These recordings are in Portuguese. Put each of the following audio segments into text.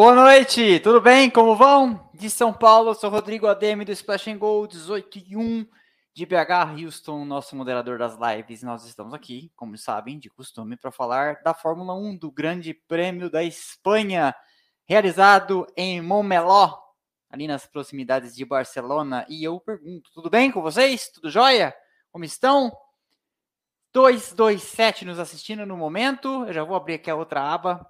Boa noite, tudo bem? Como vão? De São Paulo, sou Rodrigo ADM do Splash and Go 18 e 1 de BH, Houston, nosso moderador das lives. Nós estamos aqui, como sabem, de costume, para falar da Fórmula 1 do Grande Prêmio da Espanha, realizado em Montmeló, ali nas proximidades de Barcelona. E eu pergunto, tudo bem com vocês? Tudo jóia? Como estão? 227 nos assistindo no momento. Eu já vou abrir aqui a outra aba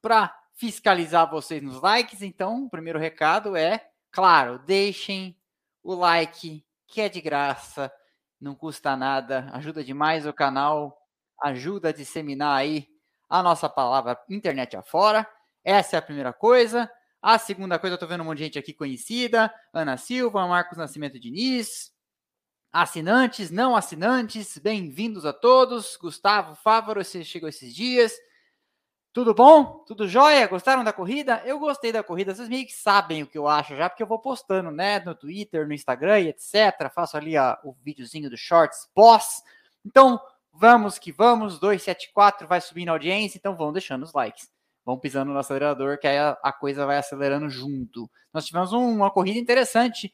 para fiscalizar vocês nos likes. Então, o primeiro recado é, claro, deixem o like, que é de graça, não custa nada, ajuda demais o canal, ajuda a disseminar aí a nossa palavra internet afora. Essa é a primeira coisa. A segunda coisa, eu tô vendo um monte de gente aqui conhecida: Ana Silva, Marcos Nascimento Diniz, assinantes, não assinantes, bem-vindos a todos. Gustavo Fávaro, você chegou esses dias. Tudo bom? Tudo jóia? Gostaram da corrida? Eu gostei da corrida. Vocês meio que sabem o que eu acho já, porque eu vou postando, né? No Twitter, no Instagram e etc. Faço ali o videozinho do Shorts pós. Então, vamos que vamos. 274 vai subir na audiência, então vão deixando os likes. Vão pisando no acelerador, que aí a, a coisa vai acelerando junto. Nós tivemos um, uma corrida interessante.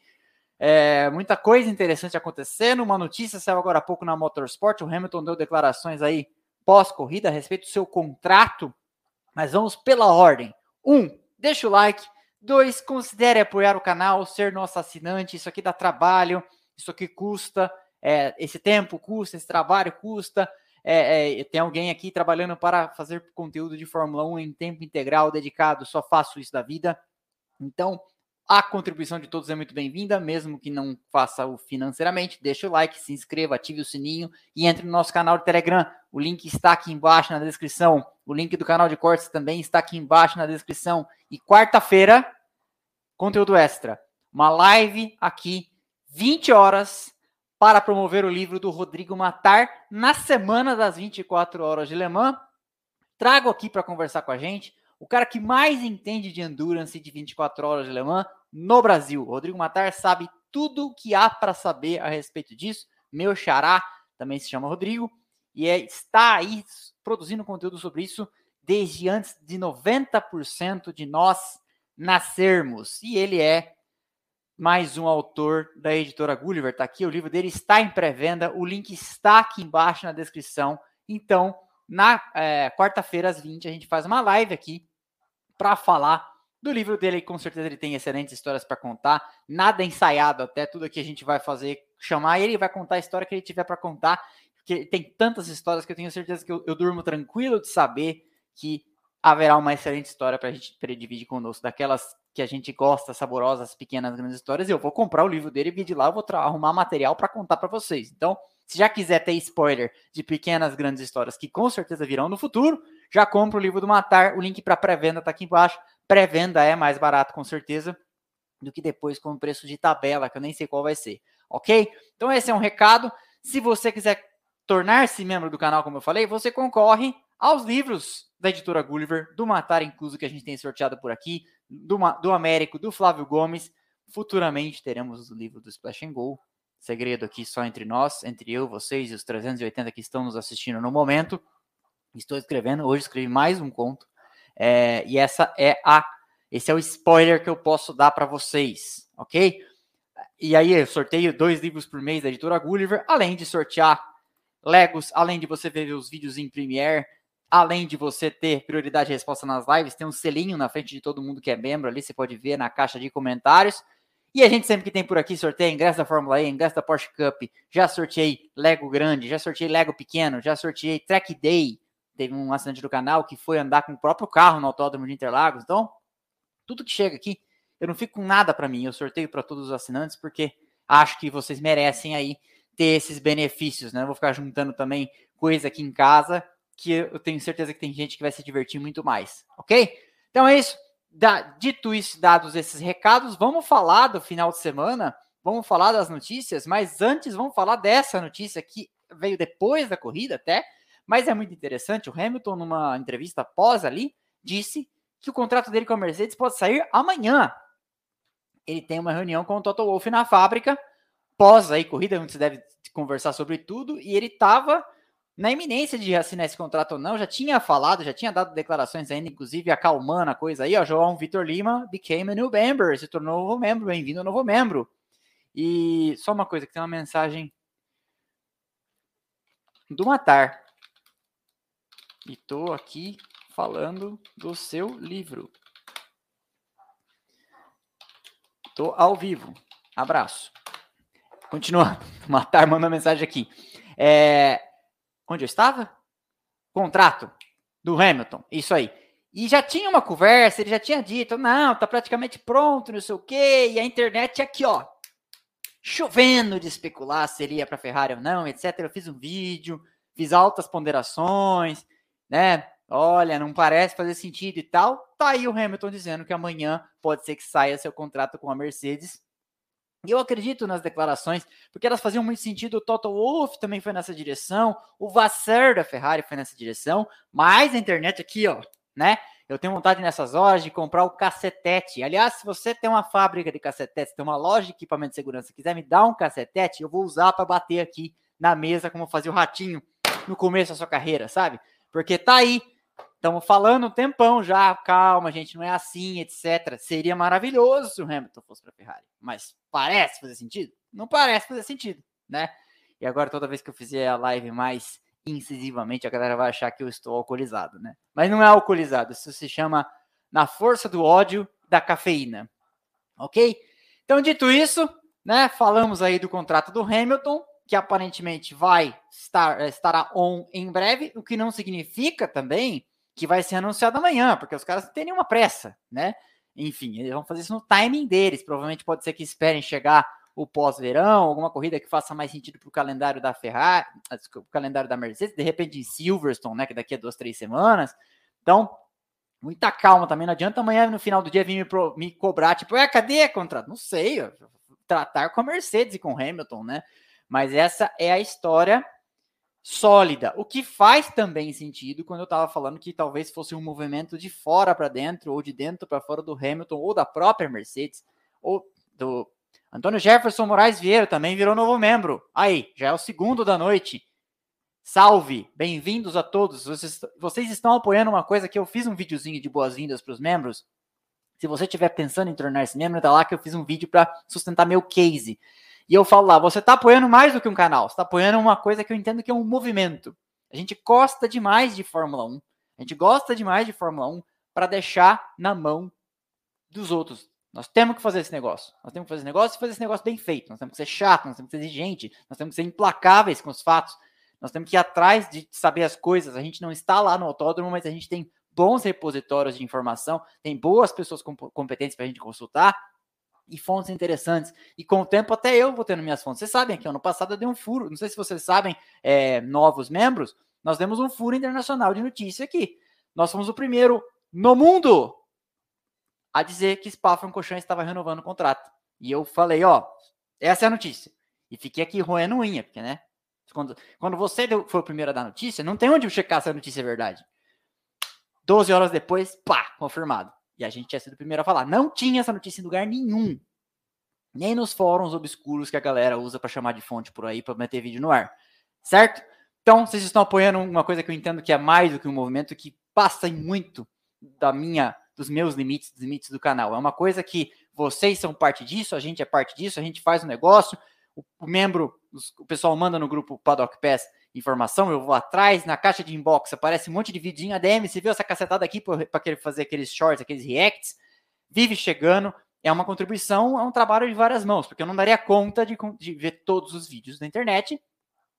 É, muita coisa interessante acontecendo. Uma notícia saiu agora há pouco na Motorsport. O Hamilton deu declarações aí pós-corrida a respeito do seu contrato mas vamos pela ordem. Um, deixa o like. Dois, considere apoiar o canal, ser nosso assinante. Isso aqui dá trabalho, isso aqui custa. É, esse tempo custa, esse trabalho custa. É, é, tem alguém aqui trabalhando para fazer conteúdo de Fórmula 1 em tempo integral, dedicado, só faço isso da vida. Então, a contribuição de todos é muito bem-vinda, mesmo que não faça o financeiramente. Deixa o like, se inscreva, ative o sininho e entre no nosso canal de Telegram. O link está aqui embaixo na descrição. O link do canal de cortes também está aqui embaixo na descrição. E quarta-feira, conteúdo extra. Uma live aqui, 20 horas, para promover o livro do Rodrigo Matar na semana das 24 horas de Le Mans. Trago aqui para conversar com a gente o cara que mais entende de endurance de 24 horas de Le Mans no Brasil. O Rodrigo Matar sabe tudo o que há para saber a respeito disso. Meu xará também se chama Rodrigo e é, está aí produzindo conteúdo sobre isso desde antes de 90% de nós nascermos. E ele é mais um autor da editora Gulliver. Está aqui, o livro dele está em pré-venda, o link está aqui embaixo na descrição. Então, na é, quarta-feira às 20, a gente faz uma live aqui para falar do livro dele. Com certeza ele tem excelentes histórias para contar, nada ensaiado até, tudo que a gente vai fazer, chamar ele vai contar a história que ele tiver para contar, porque tem tantas histórias que eu tenho certeza que eu, eu durmo tranquilo de saber que haverá uma excelente história para a gente pra dividir conosco, daquelas que a gente gosta, saborosas, pequenas, grandes histórias. Eu vou comprar o livro dele e de lá eu vou arrumar material para contar para vocês. Então, se já quiser ter spoiler de pequenas grandes histórias que com certeza virão no futuro, já compra o livro do Matar. O link para pré-venda está aqui embaixo. Pré-venda é mais barato com certeza do que depois com o preço de tabela, que eu nem sei qual vai ser. Ok? Então esse é um recado. Se você quiser tornar-se membro do canal, como eu falei, você concorre aos livros da editora Gulliver, do Matar incluso, que a gente tem sorteado por aqui, do, do Américo, do Flávio Gomes. Futuramente teremos o livro do Splash and Go, segredo aqui só entre nós, entre eu, vocês e os 380 que estão nos assistindo no momento. Estou escrevendo, hoje escrevi mais um conto. É, e essa é a esse é o spoiler que eu posso dar para vocês, ok? E aí eu sorteio dois livros por mês da editora Gulliver, além de sortear Legos, além de você ver os vídeos em Premiere, além de você ter prioridade de resposta nas lives, tem um selinho na frente de todo mundo que é membro ali, você pode ver na caixa de comentários. E a gente sempre que tem por aqui sorteia ingresso da Fórmula E, ingresso da Porsche Cup. Já sorteei Lego grande, já sorteei Lego pequeno, já sorteei Track Day. Teve um assinante do canal que foi andar com o próprio carro no autódromo de Interlagos. Então, tudo que chega aqui, eu não fico com nada para mim. Eu sorteio para todos os assinantes porque acho que vocês merecem aí ter esses benefícios, né? Eu vou ficar juntando também coisa aqui em casa que eu tenho certeza que tem gente que vai se divertir muito mais, ok? Então é isso. Da, dito isso, dados esses recados, vamos falar do final de semana, vamos falar das notícias, mas antes vamos falar dessa notícia que veio depois da corrida até, mas é muito interessante. O Hamilton, numa entrevista após ali, disse que o contrato dele com a Mercedes pode sair amanhã. Ele tem uma reunião com o Toto Wolff na fábrica, pós aí corrida, onde se deve conversar sobre tudo, e ele estava na iminência de assinar esse contrato ou não, já tinha falado, já tinha dado declarações ainda, inclusive acalmando a coisa aí, ó, João Vitor Lima became a new member, se tornou novo membro, bem-vindo novo membro. E só uma coisa, que tem uma mensagem do Matar. E tô aqui falando do seu livro. Tô ao vivo. Abraço. Continuando. Matar manda mensagem aqui. É... Onde eu estava? Contrato do Hamilton. Isso aí. E já tinha uma conversa, ele já tinha dito, não, tá praticamente pronto, não sei o quê, e a internet aqui, ó, chovendo de especular se seria para Ferrari ou não, etc. Eu fiz um vídeo, fiz altas ponderações, né? Olha, não parece fazer sentido e tal. Tá aí o Hamilton dizendo que amanhã pode ser que saia seu contrato com a Mercedes. Eu acredito nas declarações, porque elas faziam muito sentido. O Toto Wolff também foi nessa direção, o Vasser da Ferrari foi nessa direção, mas a internet aqui, ó, né? Eu tenho vontade nessas horas de comprar o cacetete. Aliás, se você tem uma fábrica de cacetetes, tem uma loja de equipamento de segurança, quiser me dar um cacetete, eu vou usar para bater aqui na mesa, como fazia o ratinho no começo da sua carreira, sabe? Porque tá aí. Estamos falando um tempão já, calma, gente, não é assim, etc. Seria maravilhoso se o Hamilton fosse para Ferrari, mas parece fazer sentido? Não parece fazer sentido, né? E agora, toda vez que eu fizer a live mais incisivamente, a galera vai achar que eu estou alcoolizado, né? Mas não é alcoolizado, isso se chama na força do ódio da cafeína. Ok? Então, dito isso, né? Falamos aí do contrato do Hamilton, que aparentemente vai estar estará on em breve, o que não significa também que vai ser anunciado amanhã, porque os caras não têm nenhuma pressa, né? Enfim, eles vão fazer isso no timing deles. Provavelmente pode ser que esperem chegar o pós-verão, alguma corrida que faça mais sentido para o calendário da Ferrari, ah, o calendário da Mercedes, de repente em Silverstone, né, que daqui a duas, três semanas. Então, muita calma também. Não adianta amanhã no final do dia vir me, pro, me cobrar, tipo, é, cadê a contrato? Não sei, tratar com a Mercedes e com o Hamilton, né? Mas essa é a história sólida, o que faz também sentido quando eu estava falando que talvez fosse um movimento de fora para dentro ou de dentro para fora do Hamilton ou da própria Mercedes ou do Antônio Jefferson Moraes Vieira também virou novo membro. Aí, já é o segundo da noite. Salve, bem-vindos a todos. Vocês, vocês, estão apoiando uma coisa que eu fiz um videozinho de boas-vindas para os membros. Se você estiver pensando em tornar-se membro, tá lá que eu fiz um vídeo para sustentar meu case. E eu falo lá, você está apoiando mais do que um canal, você está apoiando uma coisa que eu entendo que é um movimento. A gente gosta demais de Fórmula 1. A gente gosta demais de Fórmula 1 para deixar na mão dos outros, nós temos que fazer esse negócio. Nós temos que fazer esse negócio e fazer esse negócio bem feito. Nós temos que ser chato, nós temos que ser exigente, nós temos que ser implacáveis com os fatos. Nós temos que ir atrás de saber as coisas. A gente não está lá no autódromo, mas a gente tem bons repositórios de informação, tem boas pessoas competentes para a gente consultar e fontes interessantes. E com o tempo, até eu vou tendo minhas fontes. Vocês sabem que ano passado eu dei um furo. Não sei se vocês sabem, é, novos membros, nós demos um furo internacional de notícia aqui. Nós fomos o primeiro no mundo a dizer que Spa-Francorchamps estava renovando o contrato. E eu falei, ó, essa é a notícia. E fiquei aqui roendo unha, porque, né? Quando, quando você deu, foi o primeiro a dar notícia, não tem onde checar se a notícia é verdade. 12 horas depois, pá, confirmado. E a gente tinha sido o primeiro a falar. Não tinha essa notícia em lugar nenhum. Nem nos fóruns obscuros que a galera usa para chamar de fonte por aí, para meter vídeo no ar. Certo? Então, vocês estão apoiando uma coisa que eu entendo que é mais do que um movimento que passa muito da minha dos meus limites, dos limites do canal. É uma coisa que vocês são parte disso, a gente é parte disso, a gente faz um negócio, o, o membro, o pessoal manda no grupo Paddock Pass informação, eu vou atrás, na caixa de inbox aparece um monte de vidinho ADM, você viu essa cacetada aqui para fazer aqueles shorts, aqueles reacts, vive chegando, é uma contribuição, é um trabalho de várias mãos, porque eu não daria conta de, de ver todos os vídeos da internet,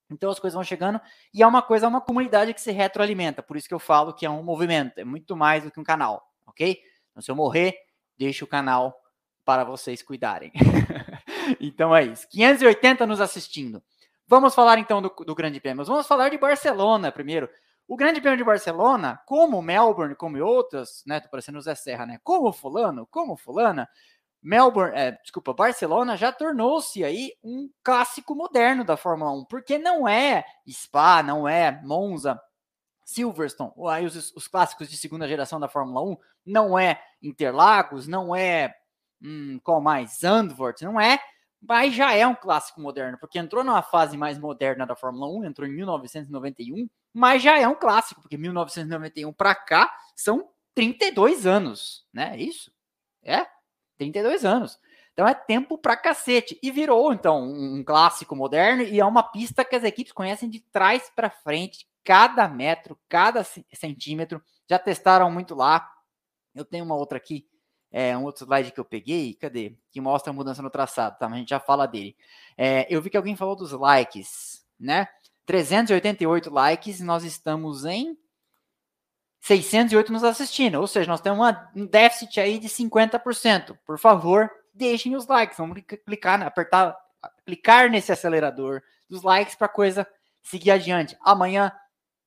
então as coisas vão chegando e é uma coisa, é uma comunidade que se retroalimenta. Por isso que eu falo que é um movimento, é muito mais do que um canal ok? Então, se eu morrer, deixa o canal para vocês cuidarem. então é isso. 580 nos assistindo. Vamos falar então do, do Grande Prêmio. Vamos falar de Barcelona primeiro. O Grande Prêmio de Barcelona, como Melbourne, como outras, né? Tô parecendo o Zé Serra, né? Como fulano, como fulana, Melbourne, é, desculpa, Barcelona já tornou-se aí um clássico moderno da Fórmula 1, porque não é Spa, não é Monza, Silverstone, ou aí os, os, clássicos de segunda geração da Fórmula 1, não é Interlagos, não é hum, qual mais? Zandvoort, não é mas já é um clássico moderno, porque entrou numa fase mais moderna da Fórmula 1, entrou em 1991, mas já é um clássico, porque 1991 para cá são 32 anos, né? É isso? É, 32 anos. Então é tempo pra cacete. E virou, então, um clássico moderno e é uma pista que as equipes conhecem de trás para frente, cada metro, cada centímetro. Já testaram muito lá. Eu tenho uma outra aqui é, um outro slide que eu peguei, cadê? Que mostra a mudança no traçado, tá? Mas a gente já fala dele. É, eu vi que alguém falou dos likes, né? 388 likes, nós estamos em 608 nos assistindo, ou seja, nós temos uma, um déficit aí de 50%. Por favor, deixem os likes, vamos clicar, apertar, clicar nesse acelerador dos likes para coisa seguir adiante. Amanhã,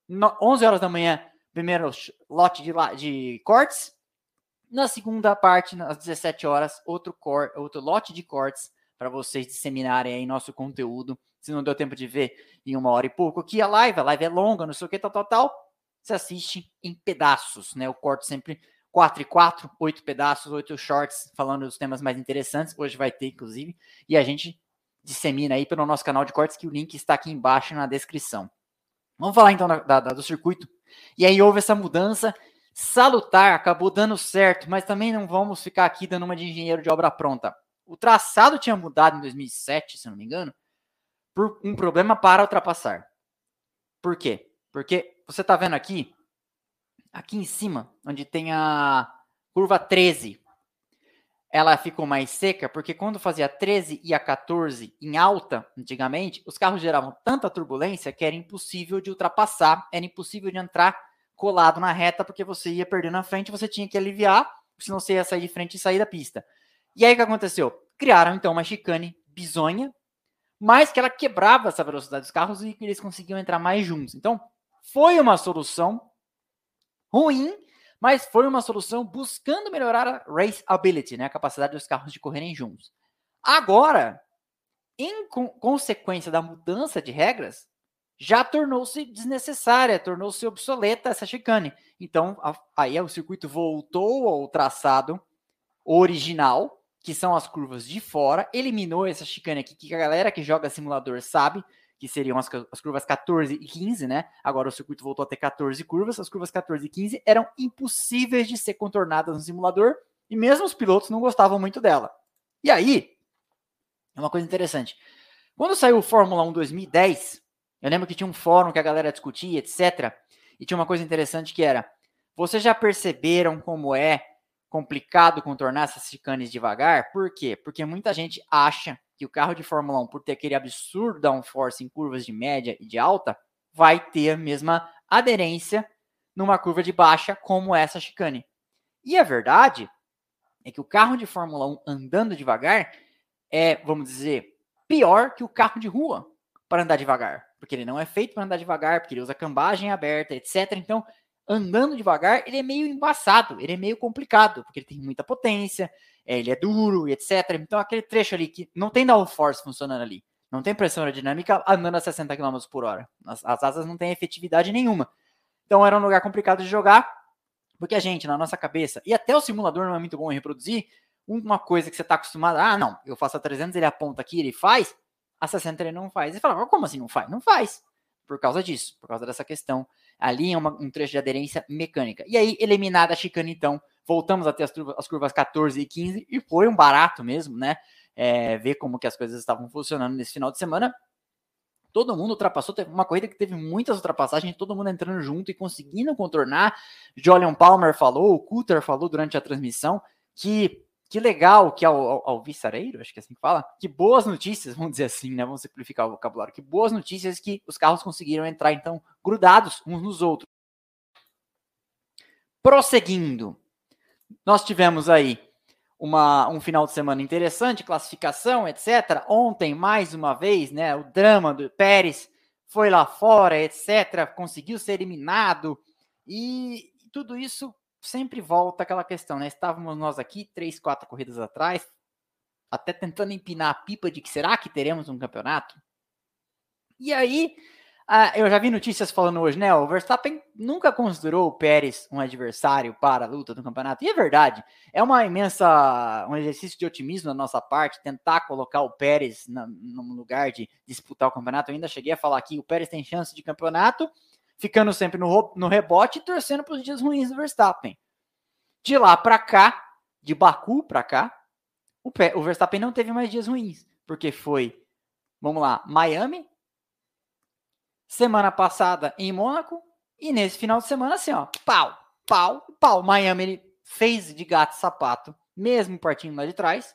no, 11 horas da manhã, primeiro lote de, de cortes, na segunda parte, às 17 horas, outro, cor, outro lote de cortes para vocês disseminarem aí nosso conteúdo. Se não deu tempo de ver em uma hora e pouco aqui a live, a live é longa, não sei o que, tal, tal, tal. Você assiste em pedaços, né? Eu corto sempre 4 e 4, 8 pedaços, 8 shorts, falando dos temas mais interessantes. Hoje vai ter, inclusive. E a gente dissemina aí pelo nosso canal de cortes, que o link está aqui embaixo na descrição. Vamos falar então da, da, do circuito. E aí houve essa mudança salutar, acabou dando certo, mas também não vamos ficar aqui dando uma de engenheiro de obra pronta. O traçado tinha mudado em 2007, se não me engano, por um problema para ultrapassar. Por quê? Porque você está vendo aqui, aqui em cima, onde tem a curva 13, ela ficou mais seca, porque quando fazia 13 e a 14 em alta, antigamente, os carros geravam tanta turbulência que era impossível de ultrapassar, era impossível de entrar colado na reta, porque você ia perdendo na frente, você tinha que aliviar, senão você ia sair de frente e sair da pista. E aí o que aconteceu? Criaram então uma chicane bizonha, mas que ela quebrava essa velocidade dos carros e eles conseguiam entrar mais juntos. Então, foi uma solução ruim, mas foi uma solução buscando melhorar a raceability, né, a capacidade dos carros de correrem juntos. Agora, em consequência da mudança de regras, já tornou-se desnecessária, tornou-se obsoleta essa chicane. Então, a, aí o circuito voltou ao traçado original, que são as curvas de fora, eliminou essa chicane aqui, que a galera que joga simulador sabe, que seriam as, as, curvas 14 e 15, né? Agora o circuito voltou a ter 14 curvas, as curvas 14 e 15 eram impossíveis de ser contornadas no simulador, e mesmo os pilotos não gostavam muito dela. E aí, é uma coisa interessante. Quando saiu o Fórmula 1 2010, eu lembro que tinha um fórum que a galera discutia, etc. E tinha uma coisa interessante que era: vocês já perceberam como é complicado contornar essas chicanes devagar? Por quê? Porque muita gente acha que o carro de Fórmula 1, por ter aquele absurdo downforce em curvas de média e de alta, vai ter a mesma aderência numa curva de baixa como essa chicane. E a verdade é que o carro de Fórmula 1 andando devagar é, vamos dizer, pior que o carro de rua para andar devagar porque ele não é feito para andar devagar, porque ele usa cambagem aberta, etc. Então, andando devagar, ele é meio embaçado, ele é meio complicado, porque ele tem muita potência, é, ele é duro, etc. Então, aquele trecho ali que não tem downforce funcionando ali, não tem pressão aerodinâmica andando a 60 km por hora. As, as asas não têm efetividade nenhuma. Então, era um lugar complicado de jogar, porque a gente, na nossa cabeça, e até o simulador não é muito bom em reproduzir, uma coisa que você está acostumado, ah, não, eu faço a 300, ele aponta aqui, ele faz, a 60 ele não faz. E fala, como assim não faz? Não faz. Por causa disso, por causa dessa questão. Ali é uma, um trecho de aderência mecânica. E aí, eliminada a chicane, então, voltamos a ter as, as curvas 14 e 15, e foi um barato mesmo, né? É, ver como que as coisas estavam funcionando nesse final de semana. Todo mundo ultrapassou, teve uma corrida que teve muitas ultrapassagens, todo mundo entrando junto e conseguindo contornar. Julian Palmer falou, o Coulter falou durante a transmissão que que legal que ao, ao, Vissareiro, acho que é assim que fala, que boas notícias, vamos dizer assim, né? Vamos simplificar o vocabulário, que boas notícias que os carros conseguiram entrar, então, grudados uns nos outros. Prosseguindo, nós tivemos aí uma, um final de semana interessante, classificação, etc. Ontem, mais uma vez, né? O drama do Pérez foi lá fora, etc. Conseguiu ser eliminado e tudo isso sempre volta aquela questão, né? Estávamos nós aqui, três, quatro corridas atrás, até tentando empinar a pipa de que será que teremos um campeonato? E aí Ah, eu já vi notícias falando hoje, né? O Verstappen nunca considerou o Pérez um adversário para a luta do campeonato. E é verdade. É uma imensa. um exercício de otimismo da nossa parte tentar colocar o Pérez no lugar de disputar o campeonato. Eu ainda cheguei a falar aqui: o Pérez tem chance de campeonato, ficando sempre no, no rebote e torcendo para os dias ruins do Verstappen. De lá para cá, de Baku para cá, o, o Verstappen não teve mais dias ruins, porque foi, vamos lá, Miami, semana passada em Mônaco e nesse final de semana assim, ó, pau, pau, pau. Miami ele fez de gato sapato, mesmo partindo lá de trás,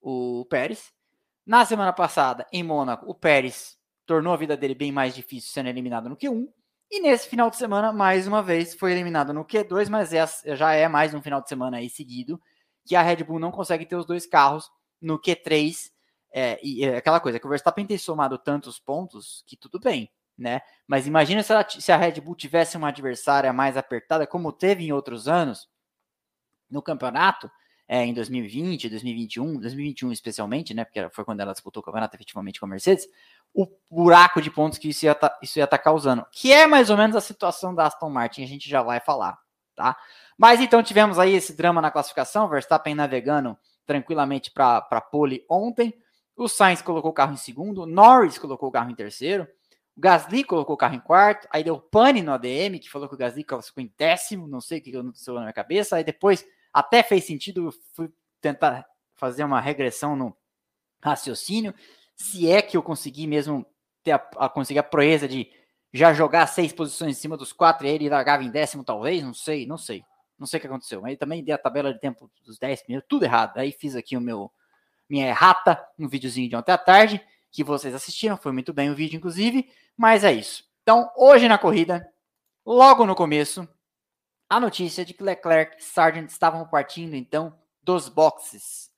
o Pérez. Na semana passada em Mônaco, o Pérez tornou a vida dele bem mais difícil sendo eliminado no Q1. E nesse final de semana, mais uma vez, foi eliminado no Q2, mas é, já é mais um final de semana aí seguido que a Red Bull não consegue ter os dois carros no Q3. É, e é aquela coisa, que o Verstappen tem somado tantos pontos que tudo bem né? Mas imagina se, ela, se a Red Bull tivesse uma adversária mais apertada, como teve em outros anos no campeonato, é, em 2020, 2021, 2021 especialmente, né? Porque foi quando ela disputou o campeonato efetivamente com a Mercedes, o buraco de pontos que isso ia tá, estar tá causando, que é mais ou menos a situação da Aston Martin, a gente já vai falar, tá? Mas então tivemos aí esse drama na classificação, Verstappen navegando tranquilamente para pole ontem, o Sainz colocou o carro em segundo, Norris colocou o carro em terceiro, o Gasly colocou o carro em quarto, aí deu pane no ADM, que falou que o Gasly ficou em décimo, não sei o que aconteceu na minha cabeça. Aí depois até fez sentido, fui tentar fazer uma regressão no raciocínio, se é que eu consegui mesmo ter a, a conseguir a proeza de já jogar seis posições em cima dos quatro e ele largava em décimo, talvez, não sei, não sei. Não sei o que aconteceu. Mas também dei a tabela de tempo dos 10 minutos, tudo errado. Aí fiz aqui o meu minha errata, um videozinho de ontem à tarde, que vocês assistiram, foi muito bem o vídeo, inclusive. Mas é isso. Então, hoje na corrida, logo no começo, a notícia de que Leclerc e Sargent estavam partindo, então, dos boxes.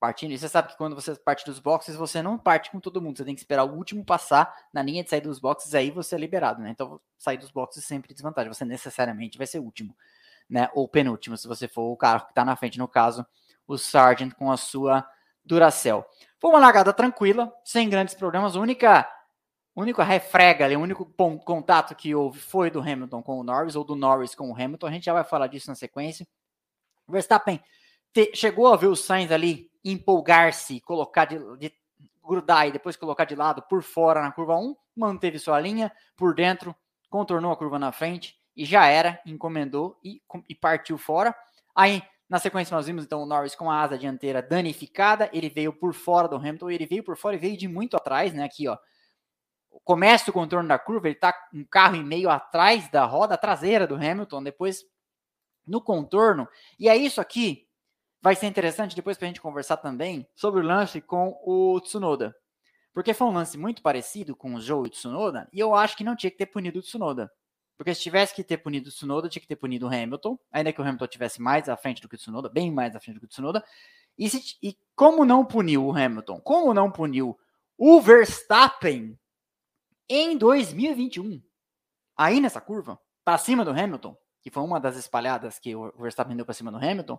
Partindo, e você sabe que quando você parte dos boxes, você não parte com todo mundo, você tem que esperar o último passar na linha de saída dos boxes, aí você é liberado, né? Então, sair dos boxes sempre desvantagem, você necessariamente vai ser último, né? Ou penúltimo, se você for o carro que está na frente, no caso, o Sargent com a sua Duracell. Foi uma largada tranquila, sem grandes problemas, única o único refrega ali, o único contato que houve foi do Hamilton com o Norris, ou do Norris com o Hamilton. A gente já vai falar disso na sequência. Verstappen te, chegou a ver o Sainz ali empolgar-se, colocar de, de, grudar e depois colocar de lado por fora na curva 1, manteve sua linha, por dentro, contornou a curva na frente e já era, encomendou e, e partiu fora. Aí, na sequência, nós vimos então o Norris com a asa dianteira danificada, ele veio por fora do Hamilton, ele veio por fora e veio de muito atrás, né? Aqui, ó começa o contorno da curva, ele está um carro e meio atrás da roda traseira do Hamilton, depois no contorno. E é isso aqui vai ser interessante depois para a gente conversar também sobre o lance com o Tsunoda. Porque foi um lance muito parecido com o Joe e o Tsunoda, e eu acho que não tinha que ter punido o Tsunoda. Porque se tivesse que ter punido o Tsunoda, tinha que ter punido o Hamilton, ainda que o Hamilton tivesse mais à frente do que o Tsunoda, bem mais à frente do que o Tsunoda. E, se, e como não puniu o Hamilton? Como não puniu o Verstappen? em 2021. Aí nessa curva, para cima do Hamilton, que foi uma das espalhadas que o Verstappen deu para cima do Hamilton,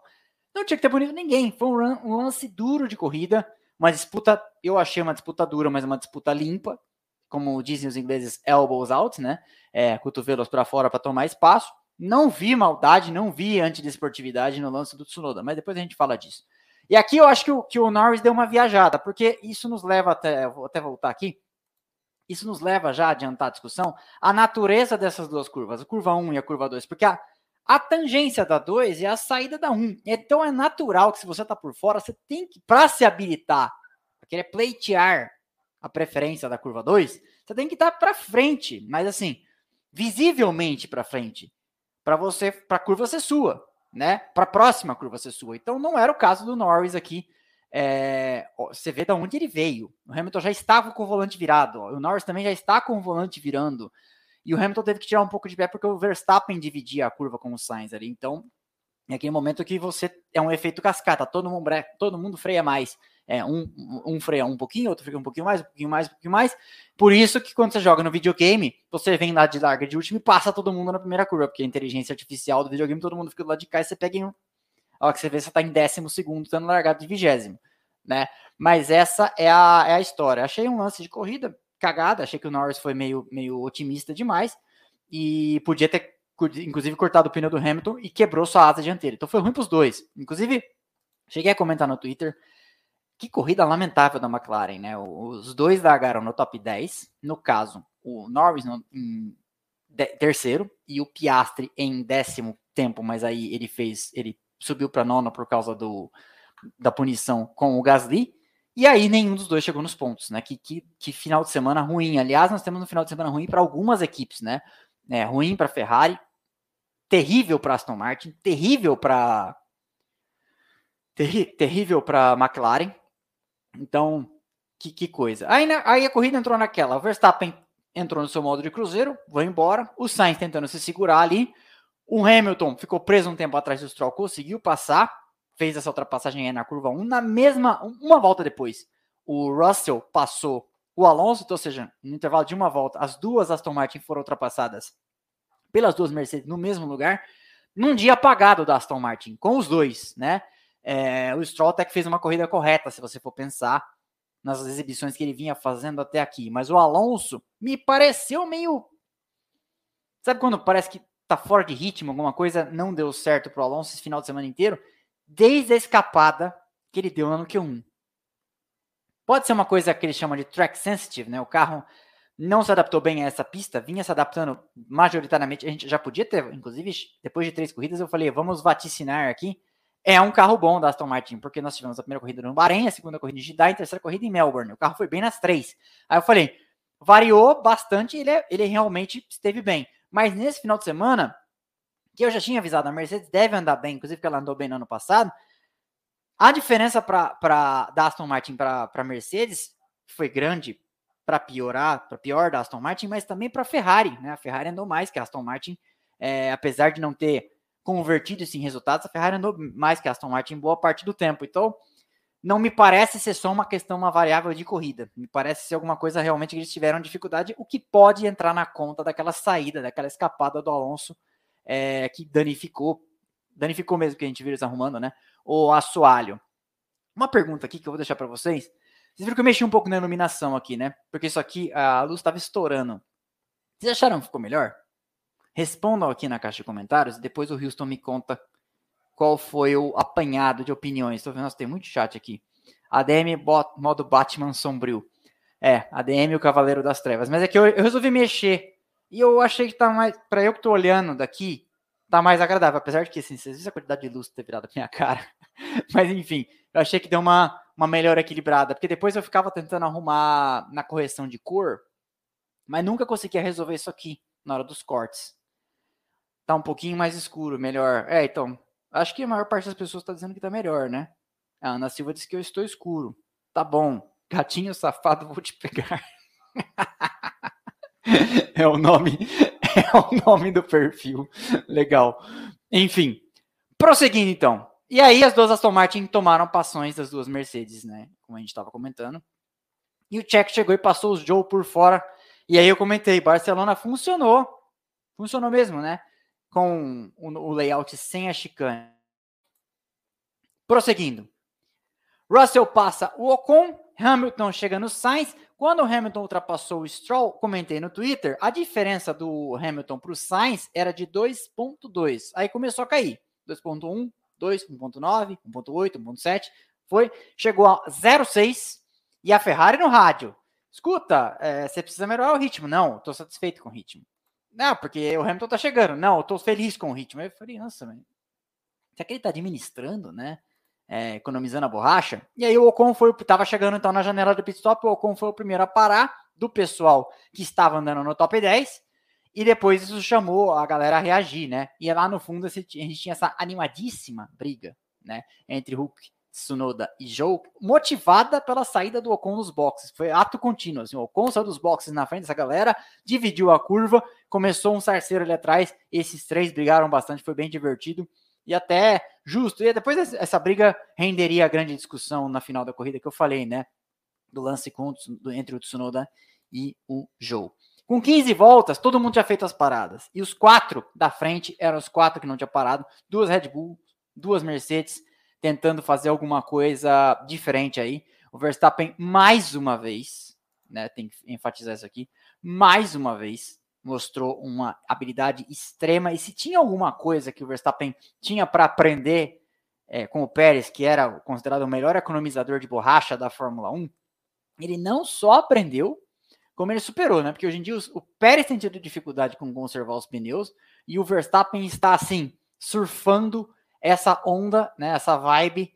não tinha que ter punido ninguém. Foi um, lance duro de corrida, uma disputa, eu achei uma disputa dura, mas uma disputa limpa, como dizem os ingleses, elbows out, né? É, cotovelos para fora para tomar espaço. Não vi maldade, não vi antidesportividade no lance do Tsunoda, mas depois a gente fala disso. E aqui eu acho que o, que o Norris deu uma viajada, porque isso nos leva até, vou até voltar aqui, isso nos leva já a adiantar a discussão, a natureza dessas duas curvas, a curva 1 e a curva 2, porque a, a tangência da 2 é a saída da 1. Então é natural que se você está por fora, você tem que, para se habilitar, para querer pleitear a preferência da curva 2, você tem que estar tá para frente, mas assim, visivelmente para frente, para você, para a curva ser sua, né? Para a próxima curva ser sua. Então não era o caso do Norris aqui é, você vê de onde ele veio. O Hamilton já estava com o volante virado. Ó. O Norris também já está com o volante virando. E o Hamilton teve que tirar um pouco de pé porque o Verstappen dividia a curva com o Sainz ali. Então, é aquele momento que você é um efeito cascata. Todo mundo, todo mundo freia mais. É, um, um freia um pouquinho, outro freia um pouquinho mais, um pouquinho mais, um pouquinho mais. Por isso que quando você joga no videogame, você vem lá de larga de último e passa todo mundo na primeira curva, porque a inteligência artificial do videogame, todo mundo fica do lado de cá e você pega em a hora que você vê, você está em décimo segundo, estando largado de vigésimo, né? Mas essa é a, é a história. Achei um lance de corrida cagada, achei que o Norris foi meio, meio otimista demais e podia ter, inclusive, cortado o pneu do Hamilton e quebrou sua asa dianteira. Então foi ruim para os dois. Inclusive, cheguei a comentar no Twitter que corrida lamentável da McLaren, né? Os dois largaram no top 10. No caso, o Norris no, em terceiro e o Piastri em décimo tempo, mas aí ele fez, ele subiu para nona por causa do, da punição com o Gasly. E aí nenhum dos dois chegou nos pontos, né? Que, que, que final de semana ruim. Aliás, nós temos um final de semana ruim para algumas equipes, né? É, ruim para Ferrari, terrível para Aston Martin, terrível para terri, terrível para McLaren. Então, que, que coisa. Aí, aí a corrida entrou naquela. O Verstappen entrou no seu modo de cruzeiro, vai embora. O Sainz tentando se segurar ali. O Hamilton ficou preso um tempo atrás do Stroll, conseguiu passar, fez essa ultrapassagem aí na curva 1. Na mesma, uma volta depois, o Russell passou o Alonso, então, ou seja, no intervalo de uma volta, as duas Aston Martin foram ultrapassadas pelas duas Mercedes no mesmo lugar, num dia apagado da Aston Martin, com os dois, né? É, o Stroll até que fez uma corrida correta, se você for pensar nas exibições que ele vinha fazendo até aqui. Mas o Alonso me pareceu meio. Sabe quando parece que tá fora de ritmo, alguma coisa não deu certo pro Alonso esse final de semana inteiro? Desde a escapada que ele deu no Q1. Pode ser uma coisa que ele chama de track sensitive, né? O carro não se adaptou bem a essa pista, vinha se adaptando majoritariamente. A gente já podia ter, inclusive, depois de três corridas, eu falei, vamos vaticinar aqui é um carro bom da Aston Martin, porque nós tivemos a primeira corrida no Bahrein, a segunda corrida em Jeddah e a terceira corrida em Melbourne. O carro foi bem nas três. Aí eu falei, variou bastante, ele, é, ele realmente esteve bem. Mas nesse final de semana, que eu já tinha avisado, a Mercedes deve andar bem, inclusive porque ela andou bem no ano passado, a diferença pra, da Aston Martin para a Mercedes foi grande para piorar, para pior da Aston Martin, mas também para a Ferrari. Né? A Ferrari andou mais que a Aston Martin, é, apesar de não ter convertido isso em resultados, a Ferrari andou mais que a Aston Martin boa parte do tempo. Então, não me parece ser só uma questão, uma variável de corrida. Me parece ser alguma coisa realmente que eles tiveram dificuldade, o que pode entrar na conta daquela saída, daquela escapada do Alonso, é, que danificou, danificou mesmo que a gente eles arrumando, né? O assoalho. Uma pergunta aqui que eu vou deixar para vocês. Vocês viram que eu mexi um pouco na iluminação aqui, né? Porque isso aqui, a luz estava estourando. Vocês acharam que ficou melhor? Respondam aqui na caixa de comentários e depois o Houston me conta qual foi o apanhado de opiniões. Estou vendo, nossa, tem muito chat aqui. ADM modo Batman sombrio. É, ADM o Cavaleiro das Trevas. Mas é que eu, eu resolvi mexer. E eu achei que tá mais. Para eu que tô olhando daqui, tá mais agradável. Apesar de que, assim, vocês viram a quantidade de luz ter virado a minha cara. Mas enfim, eu achei que deu uma, uma melhor equilibrada. Porque depois eu ficava tentando arrumar na correção de cor, mas nunca conseguia resolver isso aqui na hora dos cortes tá um pouquinho mais escuro, melhor. É, então, acho que a maior parte das pessoas está dizendo que tá melhor, né? A Ana Silva disse que eu estou escuro. Tá bom. Gatinho safado, vou te pegar. é o nome, é o nome do perfil. Legal. Enfim, prosseguindo então. E aí as duas Aston Martin tomaram passões das duas Mercedes, né? Como a gente estava comentando. E o Checo chegou e passou os Joe por fora. E aí eu comentei, Barcelona funcionou. Funcionou mesmo, né? com o layout sem a chicane. Prosseguindo. Russell passa o Ocon, Hamilton chega no Sainz. Quando o Hamilton ultrapassou o Stroll, comentei no Twitter, a diferença do Hamilton para o Sainz era de 2.2. Aí começou a cair. 2.1, 2, 1.9, 1.8, 1.7. Foi, chegou a 0.6 e a Ferrari no rádio. Escuta, é, você precisa melhorar o ritmo. Não, estou satisfeito com o ritmo. Não, porque o Hamilton tá chegando. Não, tô feliz com o ritmo. Eu falei, nossa, mas será que ele tá administrando, né? É, economizando a borracha? E aí o Ocon foi, tava chegando então na janela do pit stop, o Ocon foi o primeiro a parar do pessoal que estava andando no top 10. E depois isso chamou a galera a reagir, né? E lá no fundo a gente tinha essa animadíssima briga, né? Entre Hulk Tsunoda e Joe, motivada pela saída do Ocon dos boxes. Foi ato contínuo. Assim, o Ocon saiu dos boxes na frente dessa galera, dividiu a curva, começou um sarceiro ali atrás. Esses três brigaram bastante, foi bem divertido e até justo. E depois essa briga renderia a grande discussão na final da corrida que eu falei, né? Do lance com, entre o Tsunoda e o Joe. Com 15 voltas, todo mundo tinha feito as paradas. E os quatro da frente eram os quatro que não tinham parado. Duas Red Bull, duas Mercedes tentando fazer alguma coisa diferente aí. O Verstappen, mais uma vez, né? Tem que enfatizar isso aqui. Mais uma vez, mostrou uma habilidade extrema. E se tinha alguma coisa que o Verstappen tinha para aprender é, com o Pérez, que era considerado o melhor economizador de borracha da Fórmula 1, ele não só aprendeu, como ele superou, né? Porque hoje em dia o Pérez tem tido dificuldade com conservar os pneus e o Verstappen está assim, surfando essa onda, né? Essa vibe